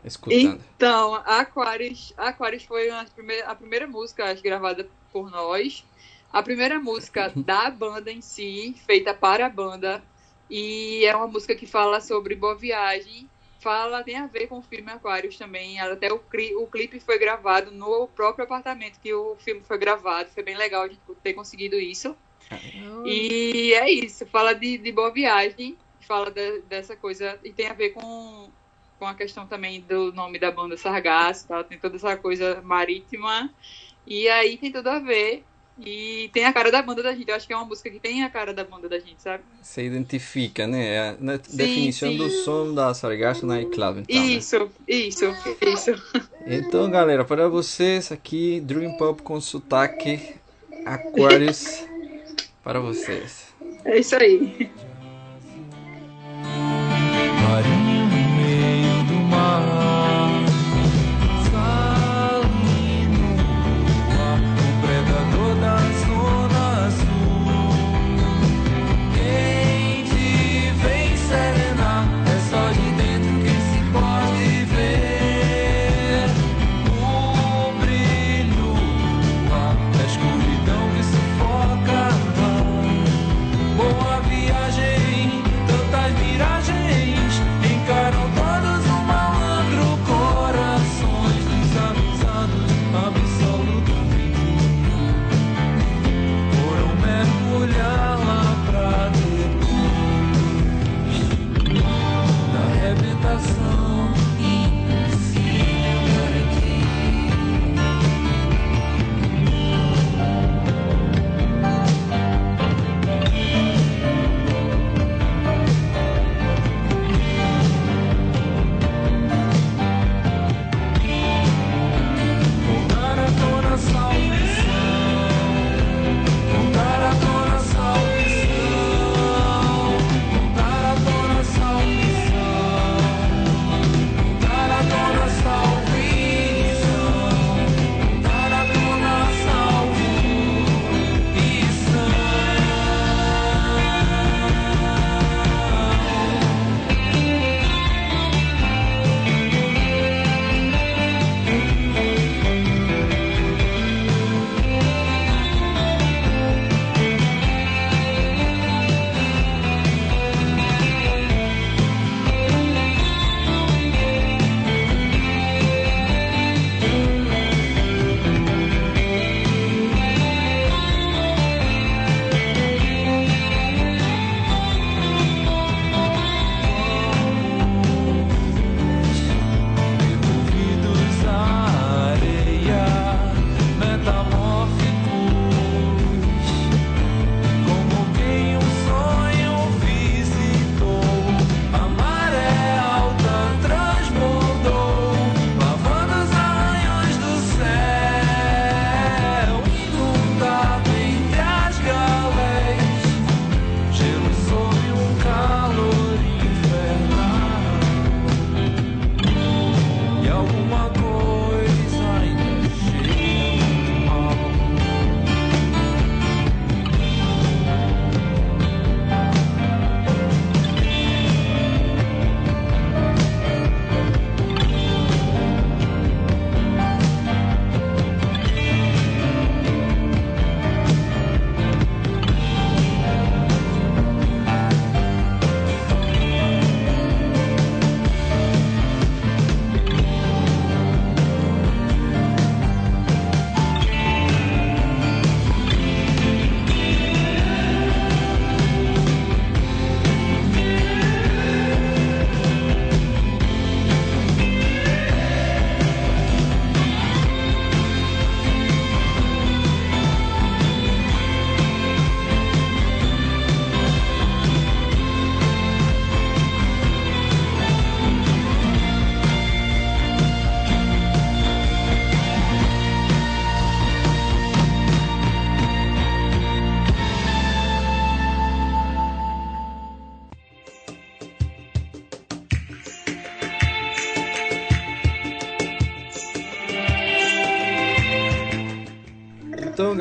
escutando. Então, Aquarius, Aquarius foi a primeira música acho, gravada por nós. A primeira música da banda em si, feita para a banda. E é uma música que fala sobre boa viagem. Fala, tem a ver com o filme Aquarius também. Até o, cli- o clipe foi gravado no próprio apartamento que o filme foi gravado. Foi bem legal de ter conseguido isso. E é isso, fala de, de boa viagem, fala de- dessa coisa, e tem a ver com, com a questão também do nome da banda Sargasso, tá? tem toda essa coisa marítima, e aí tem tudo a ver. E tem a cara da banda da gente. Eu acho que é uma música que tem a cara da banda da gente, sabe? Você identifica, né? É a na- definição sim. do som da Sargasso Nightclub. Então, né? Isso, isso, isso. Então, galera, para vocês aqui, Dream Pop com sotaque Aquarius para vocês. É isso aí.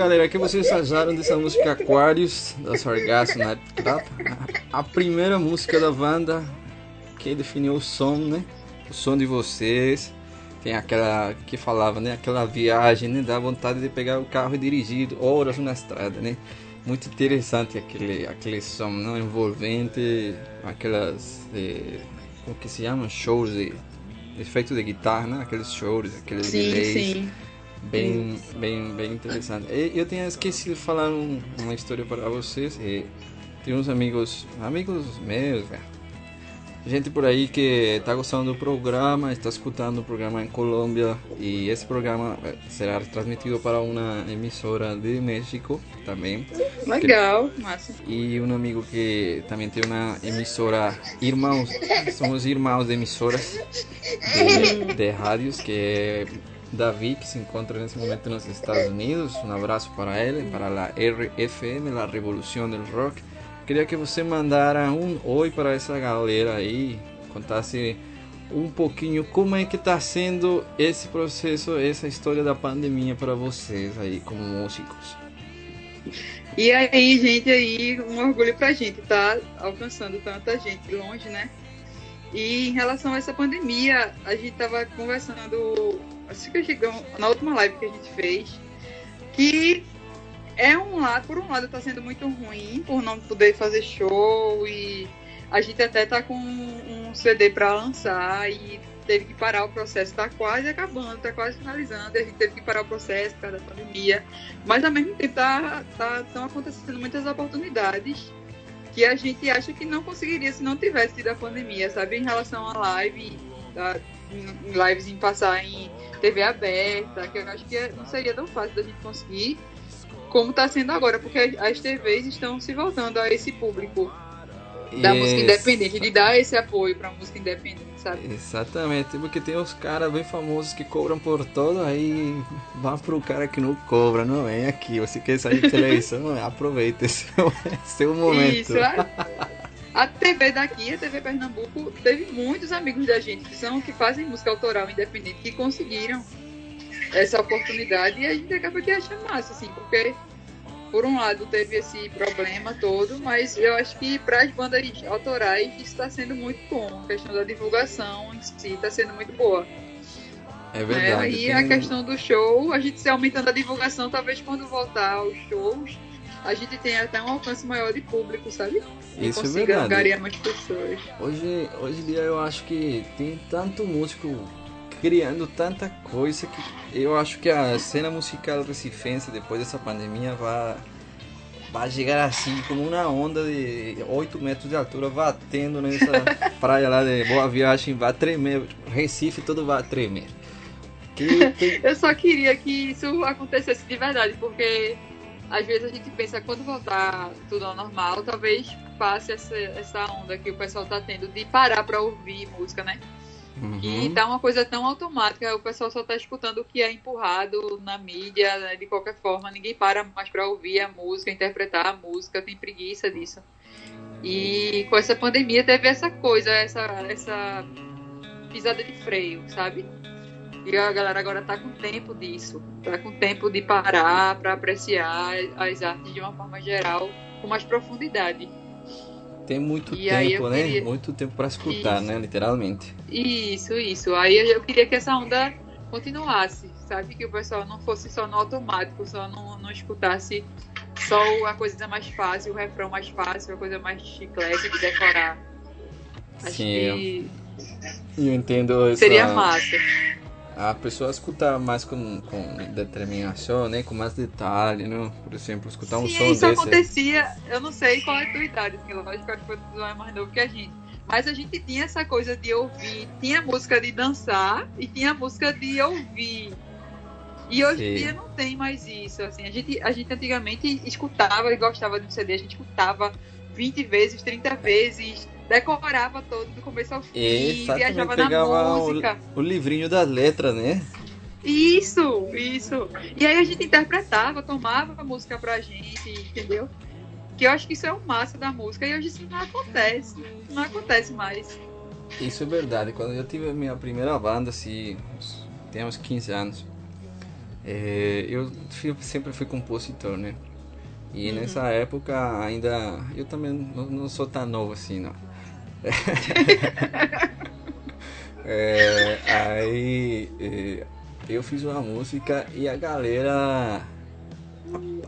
Galera, o que vocês acharam dessa música Aquarius da Sargasso Nightclub? A primeira música da banda que definiu o som, né? O som de vocês. Tem aquela que falava, né? Aquela viagem, né? Dá vontade de pegar o carro e dirigir horas na estrada, né? Muito interessante aquele, aquele som, não? Envolvente, aquelas. Eh, como que se chama? Shows de efeito de guitarra, né? Aqueles shows, aqueles Sim, delays. sim. Bem, bem, bem interessante. Eu tinha esquecido de falar um- uma história para vocês. Tem uns amigos, amigos meus, né? gente por aí que está gostando do programa, está escutando o programa em Colômbia e esse programa eh, será transmitido para uma emissora de México também. Legal, massa. E um amigo que também tem uma emissora, irmãos, somos irmãos de emissoras de, de rádios, que é Davi, que se encontra nesse momento nos Estados Unidos. Um abraço para ele, para a RFM, a Revolução do Rock. Queria que você mandara um oi para essa galera aí, contasse um pouquinho como é que está sendo esse processo, essa história da pandemia para vocês aí como músicos. E aí, gente, aí, um orgulho pra gente tá alcançando tanta gente longe, né? E em relação a essa pandemia, a gente tava conversando, acho que chegamos na última live que a gente fez, que é um lado, por um lado tá sendo muito ruim por não poder fazer show e a gente até tá com um CD para lançar e teve que parar o processo, tá quase acabando, tá quase finalizando, a gente teve que parar o processo por causa da pandemia. Mas ao mesmo tempo tá, tá, estão acontecendo muitas oportunidades que a gente acha que não conseguiria se não tivesse tido a pandemia, sabe? Em relação a live, a, em, lives em passar em TV aberta, que eu acho que é- não seria tão fácil da gente conseguir como está sendo agora, porque as TVs estão se voltando a esse público da música Isso. independente, de dar esse apoio para música independente, sabe? Exatamente, porque tem os caras bem famosos que cobram por todo, aí vá pro cara que não cobra, não vem aqui, você quer sair de televisão, aproveita, esse é é o momento. Isso, a, a TV daqui, a TV Pernambuco, teve muitos amigos da gente que são que fazem música autoral independente que conseguiram essa oportunidade e a gente acaba que acha massa, assim, porque por um lado teve esse problema todo, mas eu acho que para as bandas autorais isso está sendo muito bom. A questão da divulgação em si está sendo muito boa. É né? verdade. Aí tem- a questão do show, a gente se aumentando a divulgação, talvez quando voltar aos shows, a gente tenha até um alcance maior de público, sabe? E Isso é verdade. angariar mais pessoas. Hoje, hoje em dia eu acho que tem tanto músico criando tanta coisa que eu acho que a cena musical recifense depois dessa pandemia vai vai chegar assim como uma onda de 8 metros de altura batendo nessa praia lá de Boa Viagem, vai tremer, Recife todo vai tremer. Que Eu só queria que isso acontecesse de verdade, porque às vezes a gente pensa quando voltar tudo ao normal, talvez passe essa, essa onda que o pessoal tá tendo de parar pra ouvir música, né? E Uhum. tá uma coisa tão automática, o pessoal só tá escutando o que é empurrado na mídia, né, de qualquer forma, ninguém para mais pra ouvir a música, interpretar a música, tem preguiça disso. E com essa pandemia teve essa coisa, essa, essa pisada de freio, sabe? E a galera agora tá com tempo disso, tá com tempo de parar pra apreciar as artes de uma forma geral, com mais profundidade. Tem muito E tempo, né? queria- Muito tempo para escutar, Isso. né? Literalmente. Isso, isso. Aí eu- eu queria que essa onda continuasse, sabe? Que o pessoal não fosse só no automático, só não, não escutasse só a coisa mais fácil, o refrão mais fácil, a coisa mais chiclete de decorar. Acho Sim, que Eu entendo essa... seria massa. A pessoa escutar mais com, com determinação, né? Com mais detalhe, né? Por exemplo, escutar um Sim, som isso desse. acontecia, eu não sei qual é a tua idade, porque lógico que tu é mais novo que a gente. Mas a gente tinha essa coisa de ouvir, tinha música de dançar e tinha música de ouvir. E hoje em dia não tem mais isso. Assim, a, gente, a gente antigamente escutava e gostava de um CD, a gente escutava 20 vezes, 30 vezes, decorava todo do começo ao fim, Exatamente, viajava na música. o, o livrinho das letras, né? Isso, isso. E aí a gente interpretava, tomava a música pra gente, entendeu? Que eu acho que isso é o massa da música e hoje isso não acontece. Não acontece mais. Isso é verdade. Quando eu tive a minha primeira banda, assim, tem uns 15 anos, É, eu fui- sempre fui compositor, né? E nessa época ainda. Eu também não, não sou tão novo assim, não. É, aí eu fiz uma música e a galera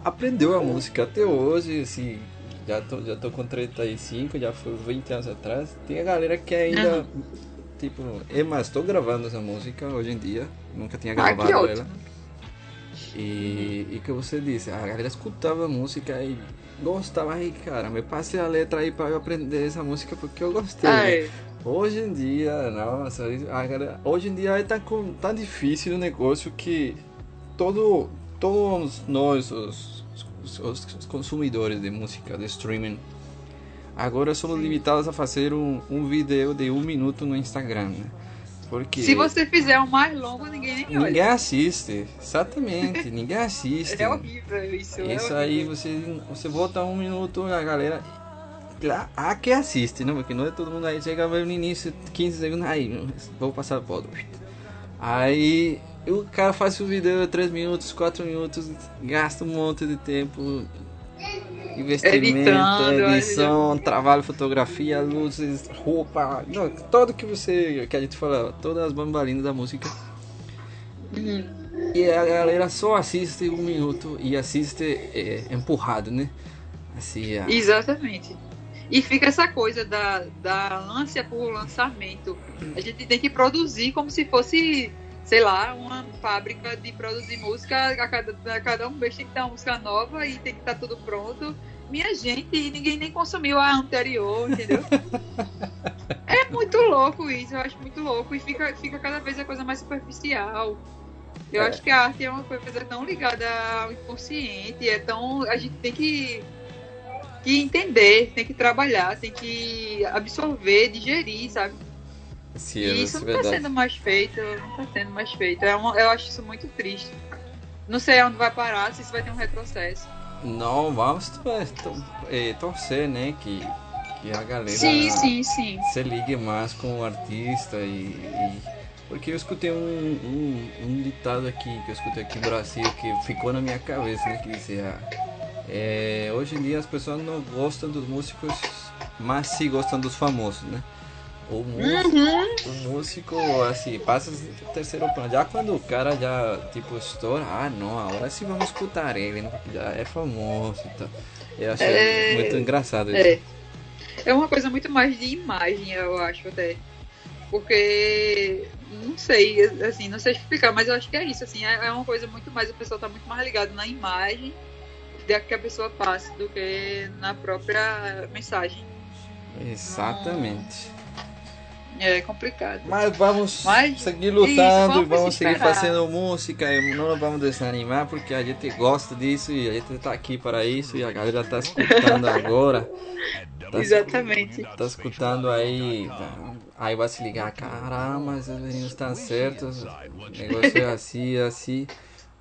aprendeu a música até hoje, assim, já tô, já tô com 35, já foi 20 anos atrás. Tem a galera que ainda, Aham. tipo, é, mas tô gravando essa música hoje em dia, nunca tinha Ah, gravado ótimo. ela. E, e que você disse, a galera escutava a música e gostava, aí cara, me passe a letra aí pra eu aprender essa música porque eu gostei. É. Hoje em dia, nossa, a galera, hoje em dia tá, com, tá difícil o negócio que todo, todos nós, os, os, os consumidores de música, de streaming, agora somos limitados a fazer um, um vídeo de um minuto no Instagram, né? Porque Se você fizer um mais longo, ninguém nem olha. ninguém assiste, exatamente, ninguém assiste. É horrível isso. é Isso horrível. aí você, você volta um minuto a galera. A que assiste, não? Porque não é todo mundo aí. Chega no início, 15 segundos, aí, vou passar a foto. Aí o cara faz o vídeo 3 minutos, 4 minutos, gasta um monte de tempo. Investimento, Editando, edição, trabalho, fotografia, luzes, roupa, não, tudo que você, que a gente fala, todas as bambalinas da música. Uhum. E a galera só assiste um minuto e assiste é, empurrado, né? Assim, a... Exatamente. E fica essa coisa da, da ânsia por lançamento. A gente tem que produzir como se fosse, sei lá, uma fábrica de produzir música. A cada, a cada um mês tem que ter uma música nova e tem que estar tudo pronto. Minha gente, e ninguém nem consumiu a anterior, entendeu? é muito louco isso, eu acho muito louco. E fica, fica cada vez a coisa mais superficial. Eu É. acho que a arte é uma coisa tão ligada ao inconsciente, é tão. A gente tem que que entender, tem que trabalhar, tem que absorver, digerir, sabe? Sim, e é isso não tá verdade. sendo mais feito, não tá sendo mais feito. É uma- eu acho isso muito triste. Não sei onde vai parar, se isso vai ter um retrocesso. Não, vamos to- é, torcer, né? Que, que a galera Sim, sim, sim. se ligue mais com o artista e. e- Porque eu escutei um, um, um ditado aqui, que eu escutei aqui no Brasil, que ficou na minha cabeça, né? Que dizia. é, hoje em dia as pessoas não gostam dos músicos, mas sim gostam dos famosos, né? O músico, o músico assim, passa o terceiro plano. Já quando o cara já, tipo, estoura, ah não, agora sim vamos escutar ele, né? Já é famoso e tal. Eu achei É, muito engraçado isso. É. É uma coisa muito mais de imagem, eu acho até. Porque não sei, assim, não sei explicar, mas eu acho que é isso, assim, é é uma coisa muito mais, o pessoal tá muito mais ligado na imagem que a pessoa passa do que na própria mensagem. Exatamente. É complicado. Mas vamos Mas- seguir lutando isso, e vamos vamos seguir fazendo música e não vamos desanimar porque a gente gosta disso e a gente tá aqui para isso e a galera tá escutando agora. Tá, Exatamente. tá escutando aí, tá- aí vai se ligar, caramba, os meninos estão certos, o negócio é assim, é assim.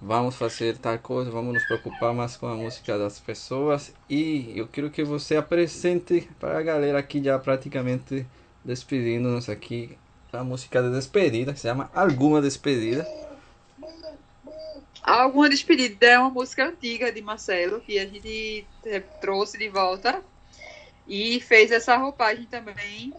Vamos fazer tal coisa, vamos nos preocupar mais com a música das pessoas e eu quero que você apresente para a galera aqui já praticamente despedindo-nos aqui a música de despedida, que se chama Alguma Despedida. Alguma Despedida é uma música antiga de Marcelo que a gente trouxe de volta e fez essa roupagem também.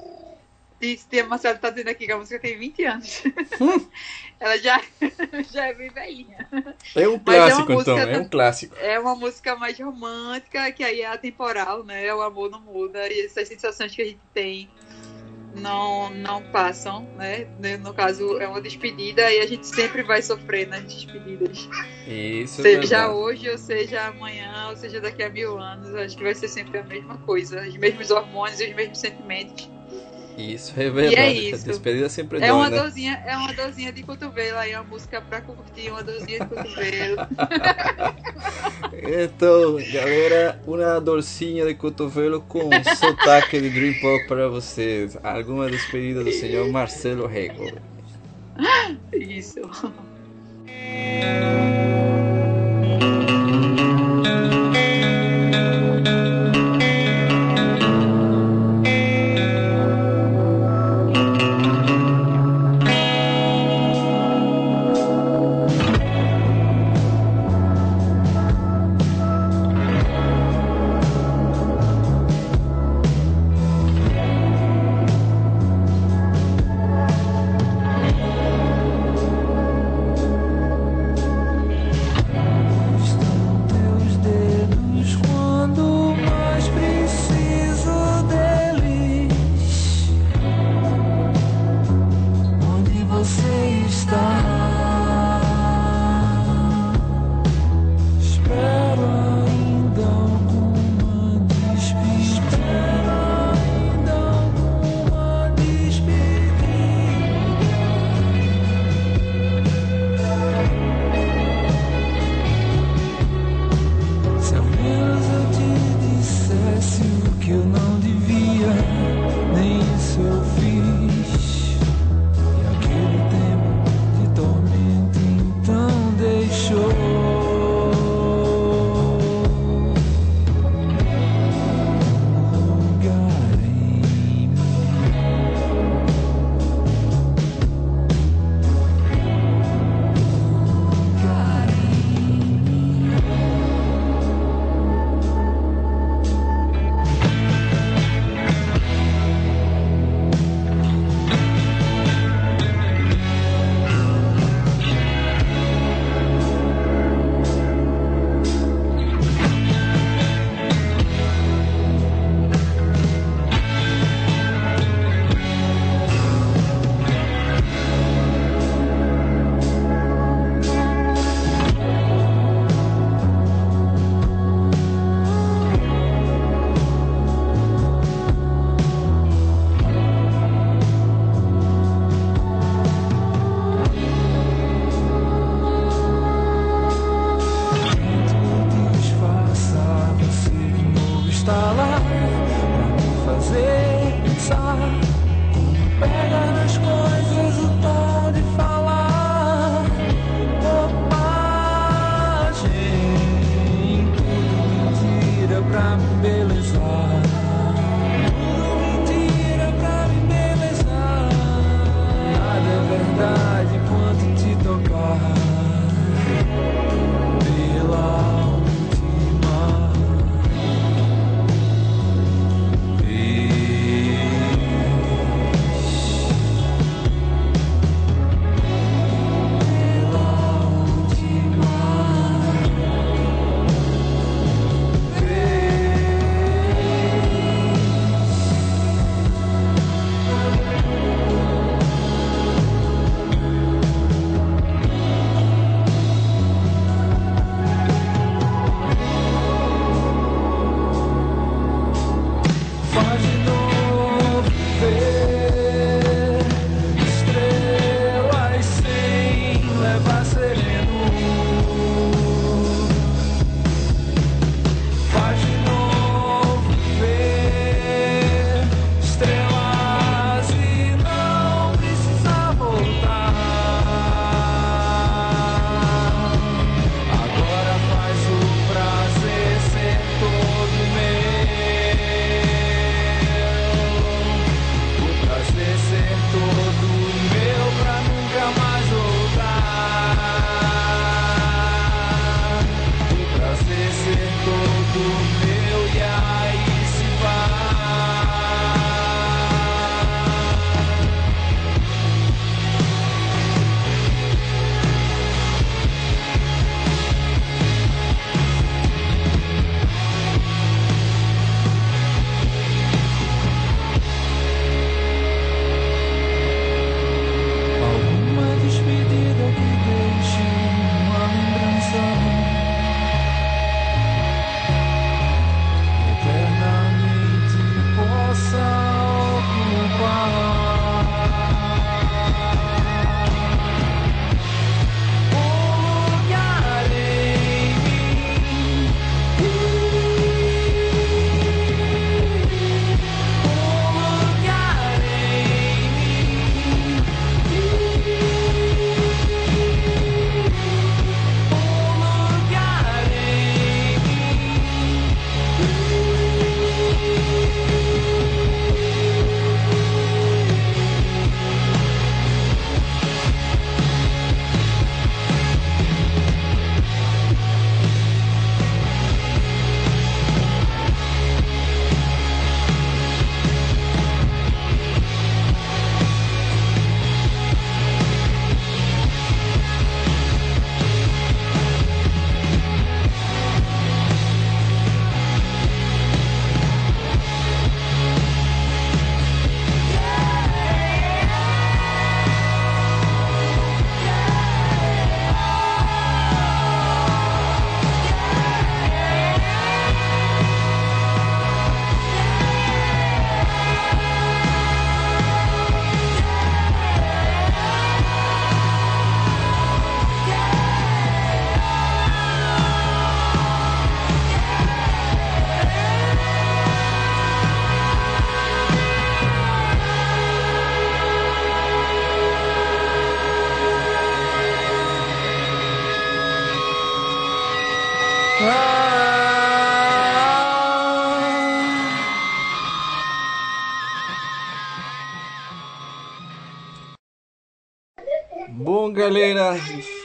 E tem- Marcelo tá dizendo aqui que a música tem 20 anos. Ela já, já é bem velhinha. É um é clássico então, música é um clássico. É uma música mais romântica, que aí é atemporal, né? O amor não muda e essas sensações que a gente tem não, não passam, né? No caso, é uma despedida e a gente sempre vai sofrer nas despedidas. Isso é Seja hoje, ou seja amanhã, ou seja daqui a mil anos, acho que vai ser sempre a mesma coisa. Os mesmos hormônios e os mesmos sentimentos. Isso é verdade. é A isso. despedida sempre É dói, uma né? dorzinha, é uma dorzinha de cotovelo aí, uma música pra curtir, uma dorzinha de cotovelo. Então, galera, uma dorzinha de cotovelo com sotaque de Dream Pop para vocês. Alguma despedida do senhor Marcelo Rego. Isso.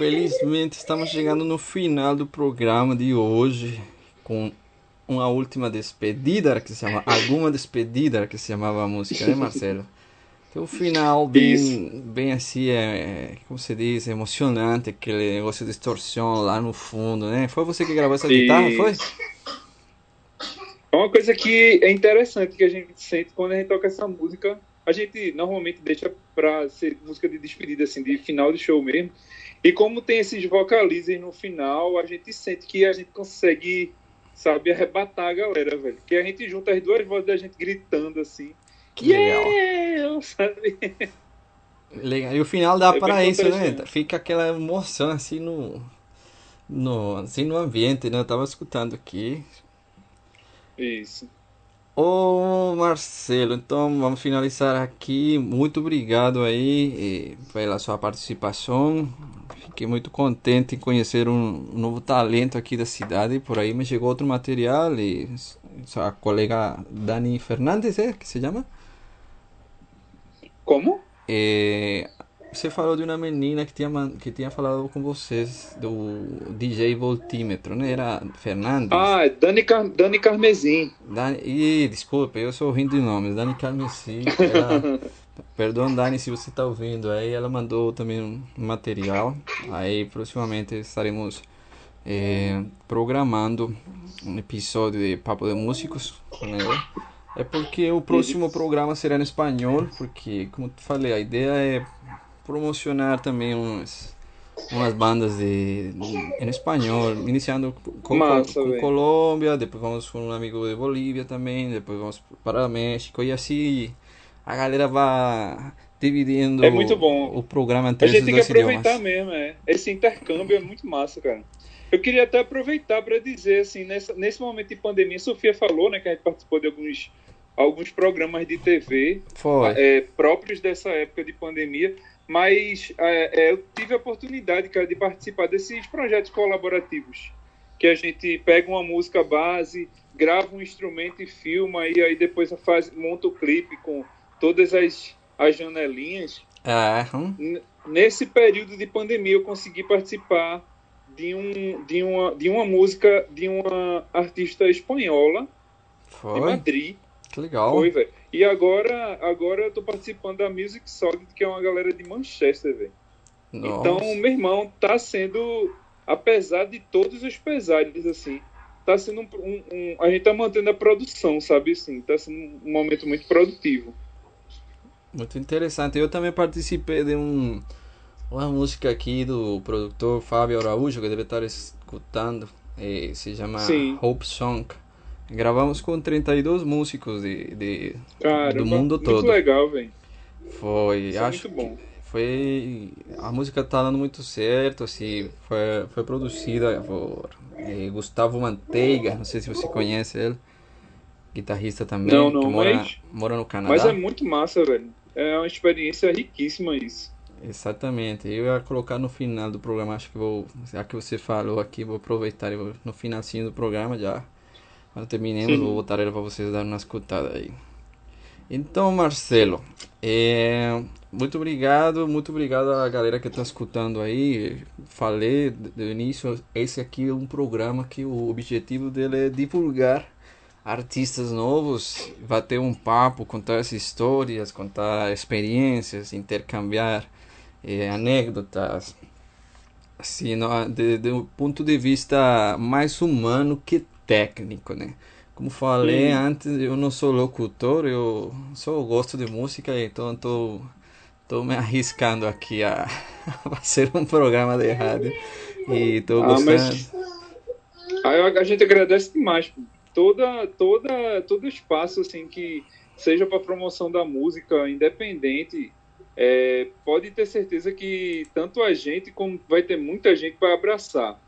Infelizmente estamos chegando no final do programa de hoje com uma última despedida que se chama alguma despedida que se chamava a música, né, Marcelo? Tem um final bem, bem assim, é, como se diz, emocionante, aquele negócio de distorção lá no fundo, né? Foi você que gravou essa guitarra, foi? É uma coisa que é interessante que a gente sente quando a gente toca essa música. A gente normalmente deixa pra ser música de despedida, assim, de final de show mesmo. E como tem esses vocalizers no final, a gente sente que a gente consegue, sabe, arrebatar a galera, velho. Que a gente junta as duas vozes da gente gritando, assim. Que legal. Yeah! Sabe? Legal. E o final dá É para isso, né? Fica aquela emoção assim no, no, assim no ambiente, né? Eu tava escutando aqui. Isso. Ô Marcelo, então vamos finalizar aqui. Muito obrigado aí eh, pela sua participação. Fiquei muito contente em conhecer um novo talento aqui da cidade. Por aí me chegou outro material e a colega Dani Fernandes, é que se chama? Como? É, você falou de uma menina que tinha, que tinha falado com vocês do DJ Voltímetro, né? Era Fernandes? Ah, é Dani, Car Dani Carmesim. Dani, Ih, desculpa, eu sou rindo de nomes. Dani Carmessi. Ela, perdão, Dani, se você está ouvindo aí. Ela mandou também um material. Aí, proximamente, estaremos eh, programando um episódio de Papo de Músicos com ela. É porque o próximo programa será em espanhol, porque, como te falei, a ideia é promocionar também umas, umas bandas de, em espanhol, iniciando com, Massa, com velho. Colômbia, depois vamos com um amigo de Bolívia também, depois vamos para México e assim a galera vai dividindo É muito bom. o programa A entre gente esses tem que aproveitar idiomas. mesmo, é. Esse intercâmbio é muito massa, cara. Eu queria até aproveitar para dizer, assim, nessa, nesse momento de pandemia, a Sofia falou, né, que a gente participou de alguns, alguns programas de TV é, próprios dessa época de pandemia, mas é, é, eu tive a oportunidade, cara, de participar desses projetos colaborativos, que a gente pega uma música base, grava um instrumento e filma, e aí depois faz, monta o clipe com todas as, as janelinhas. É, hum, N- Nesse período de pandemia, eu consegui participar de, um, de, uma, de uma música de uma artista espanhola, de foi. Madrid, Que legal. foi, velho. E agora, agora eu tô participando da Music Solid, que é uma galera de Manchester, velho. Então, meu irmão, tá sendo, apesar de todos os pesares, assim, tá sendo um, um- um- A gente tá mantendo a produção, sabe, assim, tá sendo um momento muito produtivo. Muito interessante. Eu também participei de um uma música aqui do produtor Fábio Araújo, que deve estar escutando. eh, se chama Sim. Hope Song. Gravamos com 32 músicos de, de Cara, do mundo muito todo. legal, velho. Foi, Isso é acho muito bom. foi a música tá dando muito certo, assim, foi, foi produzida por eh, Gustavo Manteiga, não sei se você conhece ele, guitarrista também, Não, não, que mora, mas- mora no Canadá. Mas é muito massa, velho. É uma experiência riquíssima isso. Exatamente. Eu ia colocar no final do programa, acho que vou, já que você falou aqui, vou aproveitar e vou, no finalzinho do programa já. Quando terminemos, vou botar ele para vocês dar uma escutada aí. Então, Marcelo, é, muito obrigado, muito obrigado à galera que está escutando aí. Falei do início, esse aqui é um programa que o objetivo dele é divulgar artistas novos, bater um papo, contar as histórias, contar experiências, intercambiar eh, anedotas, assim, no, de, de um ponto de vista mais humano que técnico, né? Como falei Sim. antes, eu não sou locutor, eu só gosto de música, então tô, tô me arriscando aqui a, a fazer um programa de rádio e tô Ah, gostando. mas aí a gente agradece demais. Toda, toda, todo espaço assim que seja para promoção da música independente, é, pode ter certeza que tanto a gente como vai ter muita gente para abraçar.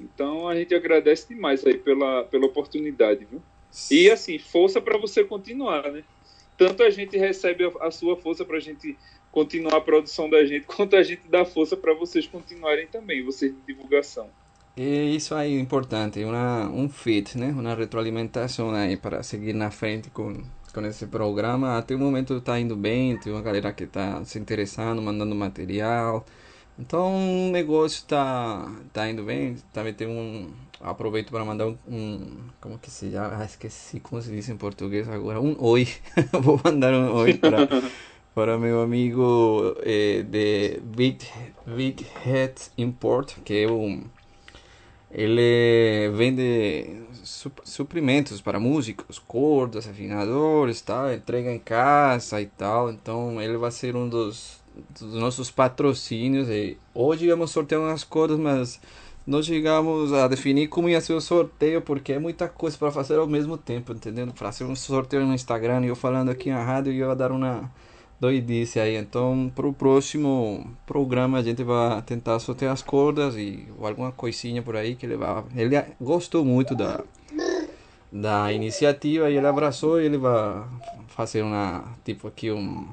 Então a gente agradece demais aí pela, pela oportunidade, viu? E assim, força para você continuar, né? Tanto a gente recebe a, a sua força para a gente continuar a produção da gente, quanto a gente dá força para vocês continuarem também, vocês de divulgação. E isso aí é importante, uma, um fit, né? Uma retroalimentação aí para seguir na frente com, com esse programa. Até o momento está indo bem, tem uma galera que está se interessando, mandando material. Então o negócio está tá indo bem. Também tem um. Aproveito para mandar um, um. Como que se chama? Ah, esqueci como se diz em português agora. Um oi. Vou mandar um oi para, para meu amigo eh, de Big, Big Head Import, que é um. Ele vende sup- suprimentos para músicos, cordas, afinadores, tal, entrega em casa e tal. Então ele vai ser um dos, dos nossos patrocínios. E hoje íamos sortear umas cordas, mas não chegamos a definir como ia ser o sorteio, porque é muita coisa para fazer ao mesmo tempo, entendeu? Para fazer um sorteio no Instagram e eu falando aqui na rádio eu ia dar uma doidice aí. Então, pro próximo programa a gente vai tentar sortear as cordas e alguma coisinha por aí que ele vai. Ele gostou muito da da iniciativa e ele abraçou e ele vai fazer uma tipo aqui um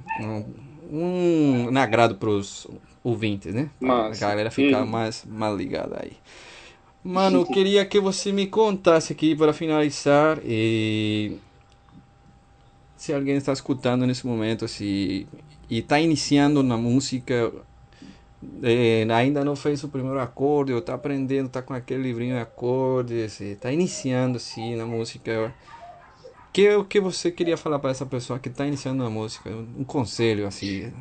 um, um agrado para os ouvintes, né? Massa. a galera ficar Uhum. mais mais ligada aí. Mano, queria que você me contasse aqui para finalizar e se alguém está escutando nesse momento se e está iniciando na música, eh, ainda não fez o primeiro acorde, ou está aprendendo, está com aquele livrinho de acordes, está iniciando assim na música. Que o que você queria falar para essa pessoa que está iniciando na música? Um conselho assim,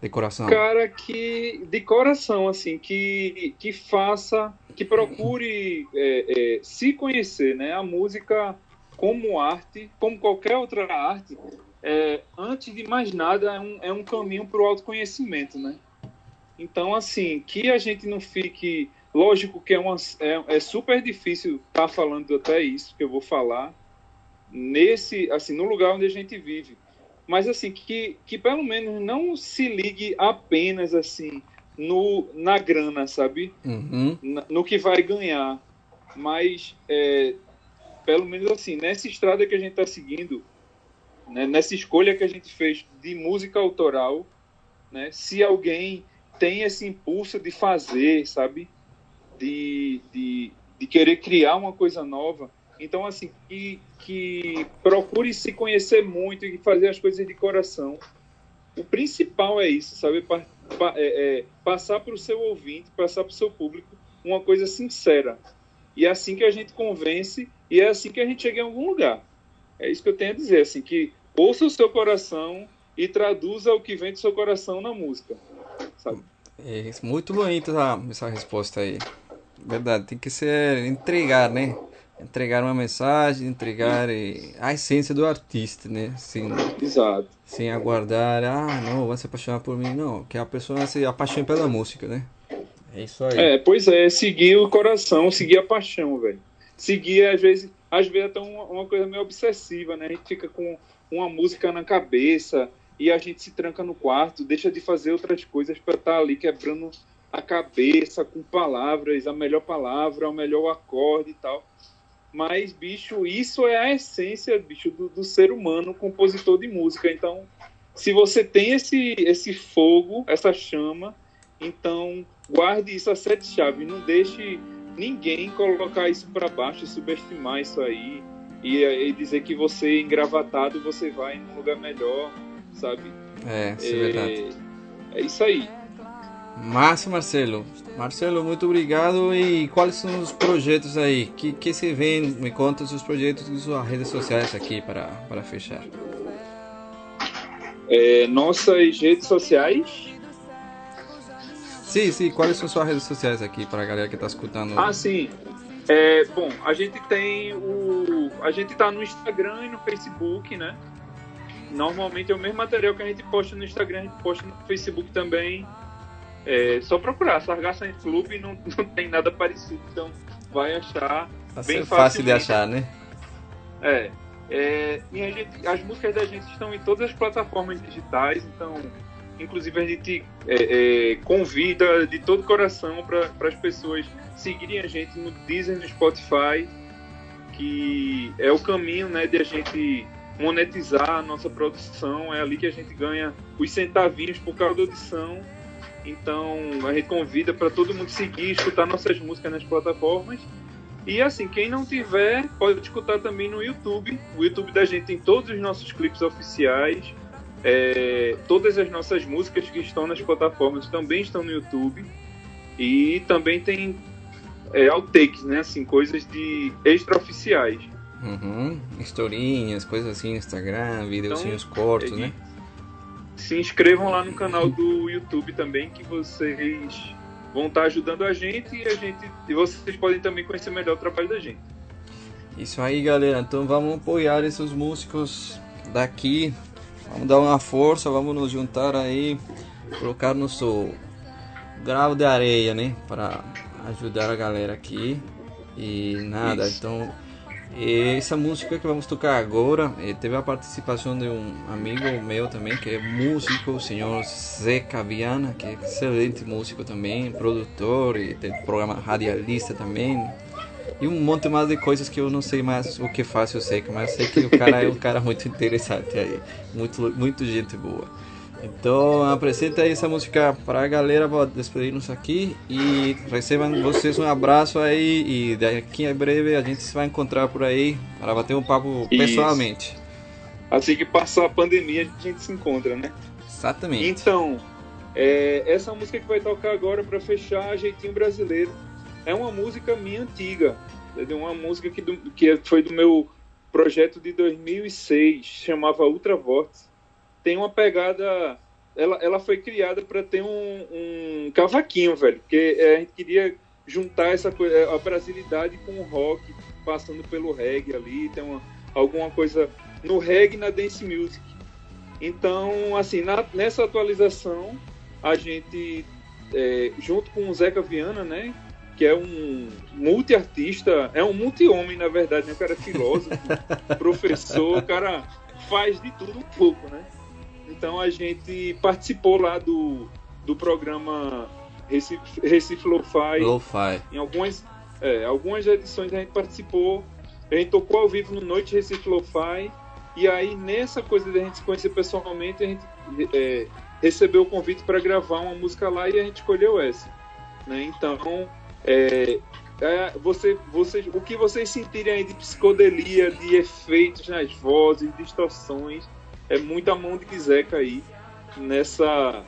de coração. Cara que de coração assim que que faça que procure é, é, se conhecer né a música como arte como qualquer outra arte é, antes de mais nada é um, é um caminho para o autoconhecimento né? Então assim que a gente não fique lógico que é uma é, é super difícil estar falando até isso que eu vou falar nesse assim no lugar onde a gente vive. Mas assim que, que pelo menos não se ligue apenas assim no na grana sabe? Uhum. No que vai ganhar mas é, pelo menos assim nessa estrada que a gente está seguindo né, nessa escolha que a gente fez de música autoral né se alguém tem esse impulso de fazer sabe de, de, de querer criar uma coisa nova então assim que, que procure se conhecer muito e fazer as coisas de coração. O principal é isso sabe Pa- pa- é- é passar para o seu ouvinte passar para o seu público uma coisa sincera e é assim que a gente convence e é assim que a gente chega em algum lugar é isso que eu tenho a dizer assim que ouça o seu coração e traduza o que vem do seu coração na música sabe É muito bonita essa, essa resposta aí. Verdade, tem que ser entregar, né? Entregar uma mensagem, entregar eh, a essência do artista, né? Sem, exato sem aguardar, ah, não, vai se apaixonar por mim. Não, que a pessoa se apaixone pela música, né? É isso aí. É, pois é, seguir o coração, seguir a paixão, velho. Seguir, às vezes, às vezes até uma, uma coisa meio obsessiva, né? A gente fica com uma música na cabeça e a gente se tranca no quarto, deixa de fazer outras coisas para estar ali quebrando a cabeça com palavras, a melhor palavra, o melhor acorde e tal. Mas, bicho, isso é a essência, bicho, do, do ser humano, compositor de música. Então, se você tem esse, esse fogo, essa chama, então guarde isso a sete chaves. Não deixe ninguém colocar isso para baixo e subestimar isso aí. E, e dizer que você, engravatado, você vai num lugar melhor, sabe? É, isso é verdade. É, é isso aí. Márcio Marcelo. Marcelo, muito obrigado. E quais são os projetos aí? Que, que se vem? Me conta os projetos das suas redes sociais aqui para, para fechar. É, nossas redes sociais. Sim, sim, quais são suas redes sociais aqui para a galera que está escutando? Ah, sim. É, bom, a gente tem o. A gente tá no Instagram e no Facebook, né? Normalmente é o mesmo material que a gente posta no Instagram, a gente posta no Facebook também. É só procurar, Sargaça em Clube não, não tem nada parecido, então vai achar. Tá bem fácil de achar, né? É. é, e a gente- as músicas da gente estão em todas as plataformas digitais, então, inclusive a gente é, é, convida de todo coração para as pessoas seguirem a gente no Deezer, no Spotify, que é o caminho né, de a gente monetizar a nossa produção, é ali que a gente ganha os centavinhos por causa da audição. Então a gente convida para todo mundo seguir, escutar nossas músicas nas plataformas. E assim, quem não tiver, pode escutar também no YouTube. O YouTube da gente tem todos os nossos clipes oficiais. É, todas as nossas músicas que estão nas plataformas também estão no YouTube. E também tem é, outtakes, né? Assim, coisas de extraoficiais. Uhum. Historinhas, coisas assim no Instagram, videozinhos Então, curtos, E né? Se inscrevam lá no canal do YouTube também, que vocês vão estar ajudando a gente e a gente e vocês podem também conhecer melhor o trabalho da gente. Isso aí, galera. Então vamos apoiar esses músicos daqui. Vamos dar uma força, vamos nos juntar aí, colocar nosso grau de areia, né? Para ajudar a galera aqui. E nada, Isso. então. Essa música que vamos tocar agora eh, teve a participação de um amigo meu também, que é músico, o senhor Zé Caviana, que é excelente músico também, produtor e tem programa radialista também. E um monte mais de coisas que eu não sei mais o que faço, eu sei, mas eu sei que o cara é um cara muito interessante aí, muito, muito gente boa. Então apresenta aí essa música para a galera, despedir-nos aqui e recebam vocês um abraço aí e daqui a breve a gente se vai encontrar por aí para bater um papo Isso. pessoalmente. Assim que passar a pandemia, a gente se encontra, né? Exatamente. Então, é, essa música que vai tocar agora para fechar, Jeitinho Brasileiro, é uma música minha antiga. É de uma música que, do- que foi do meu projeto de 2006, chamava Ultra Vortex. Tem uma pegada. Ela, ela foi criada para ter um, um cavaquinho, velho. Porque é, a gente queria juntar essa coisa, a brasilidade com o rock, passando pelo reggae ali. Tem uma, alguma coisa no reggae na dance music. Então, assim, na- nessa atualização, a gente, é, junto com o Zeca Viana, né? Que é um multiartista, é um multi-homem, na verdade, né? O cara é filósofo, professor, o cara faz de tudo um pouco, né? Então a gente participou lá do, do programa Recife, Recife Lo-Fi Lo-fi. em algumas, é, algumas edições a gente participou, a gente tocou ao vivo no Noite Recife Lo-Fi, e aí nessa coisa de a gente se conhecer pessoalmente, a gente é, recebeu o convite para gravar uma música lá e a gente escolheu essa. Né? Então, é, é, você, você, o que vocês sentirem aí de psicodelia, de efeitos nas vozes, distorções, é muita mão de Zeca aí nessa,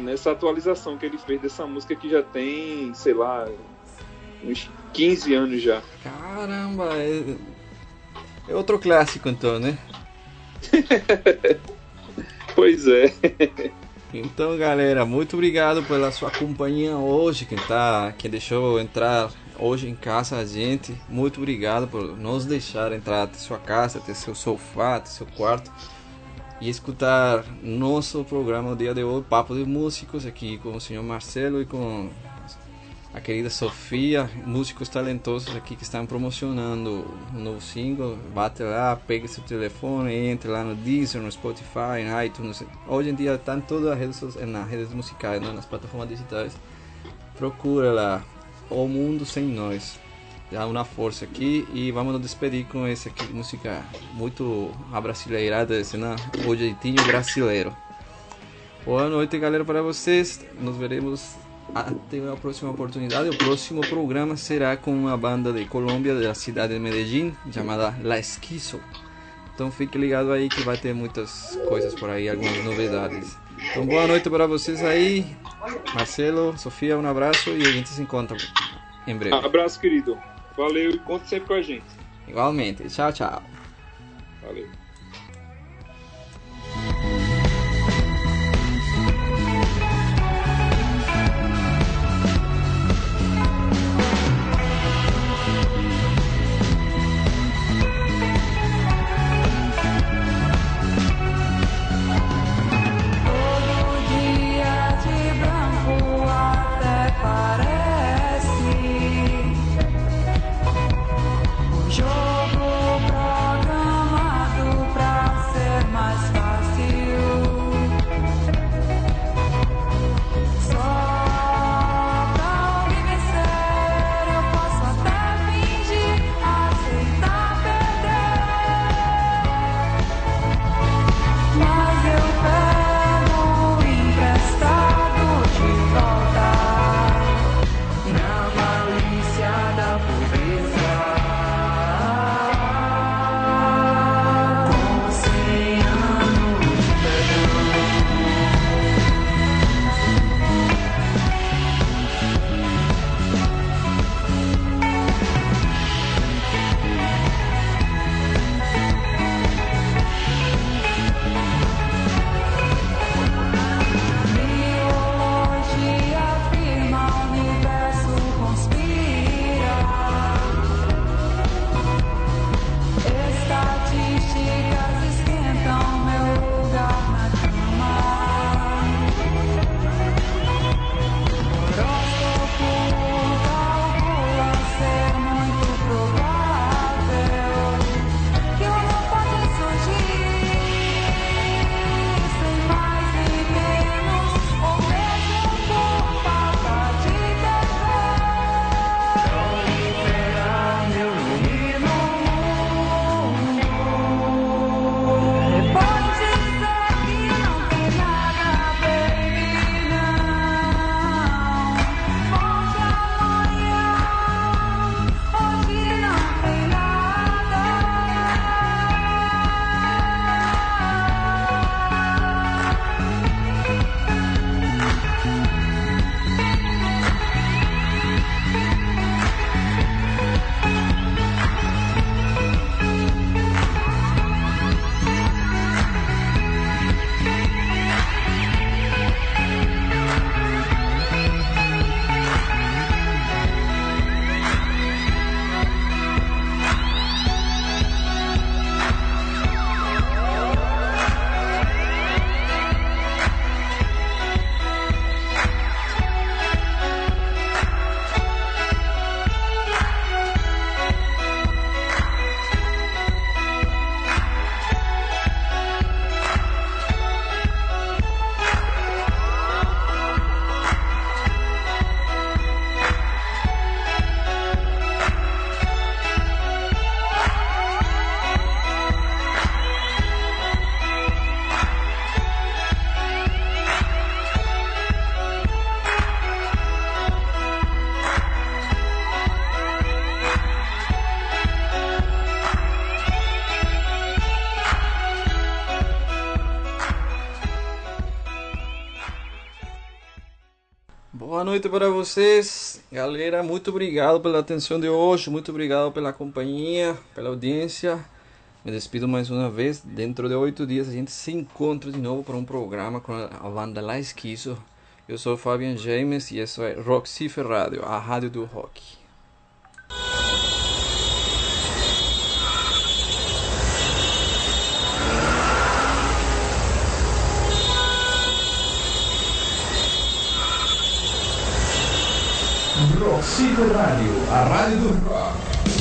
nessa atualização que ele fez dessa música que já tem, sei lá, uns 15 anos já. Caramba, é, é outro clássico então, né? Pois é. Então, galera, muito obrigado pela sua companhia hoje, quem tá, quem deixou entrar hoje em casa a gente. Muito obrigado por nos deixar entrar até sua casa, até seu sofá, até seu quarto e escutar nosso programa o dia de hoje, Papo de Músicos, aqui com o senhor Marcelo e com a querida Sofia, músicos talentosos aqui que estão promocionando um novo single. Bate lá, pega seu telefone, entre lá no Deezer, no Spotify, no iTunes. Hoje em dia estão todas as redes, nas redes musicais, né, nas plataformas digitais. Procura lá, O Mundo Sem Nós. Dá uma força aqui e vamos nos despedir com essa aqui, música muito abrasileirada, esse, né? O jeitinho brasileiro. Boa noite, galera, para vocês. Nos veremos até a próxima oportunidade. O próximo programa será com uma banda de Colômbia, da cidade de Medellín, chamada La Esquizo. Então fique ligado aí que vai ter muitas coisas por aí, algumas novidades. Então boa noite para vocês aí. Marcelo, Sofia, um abraço e a gente se encontra em breve. Abraço, querido. Valeu e conta sempre com a gente. Igualmente. Tchau, tchau. Valeu. Noite para vocês. Galera, muito obrigado pela atenção de hoje, muito obrigado pela companhia, pela audiência. Me despido mais uma vez. Dentro de oito dias a gente se encontra de novo para um programa com a banda La Esquizo. Eu sou Fabian James e isso é Rock Cipher Radio, a rádio do rock. Roxito Radio, a rádio a rádio do rock.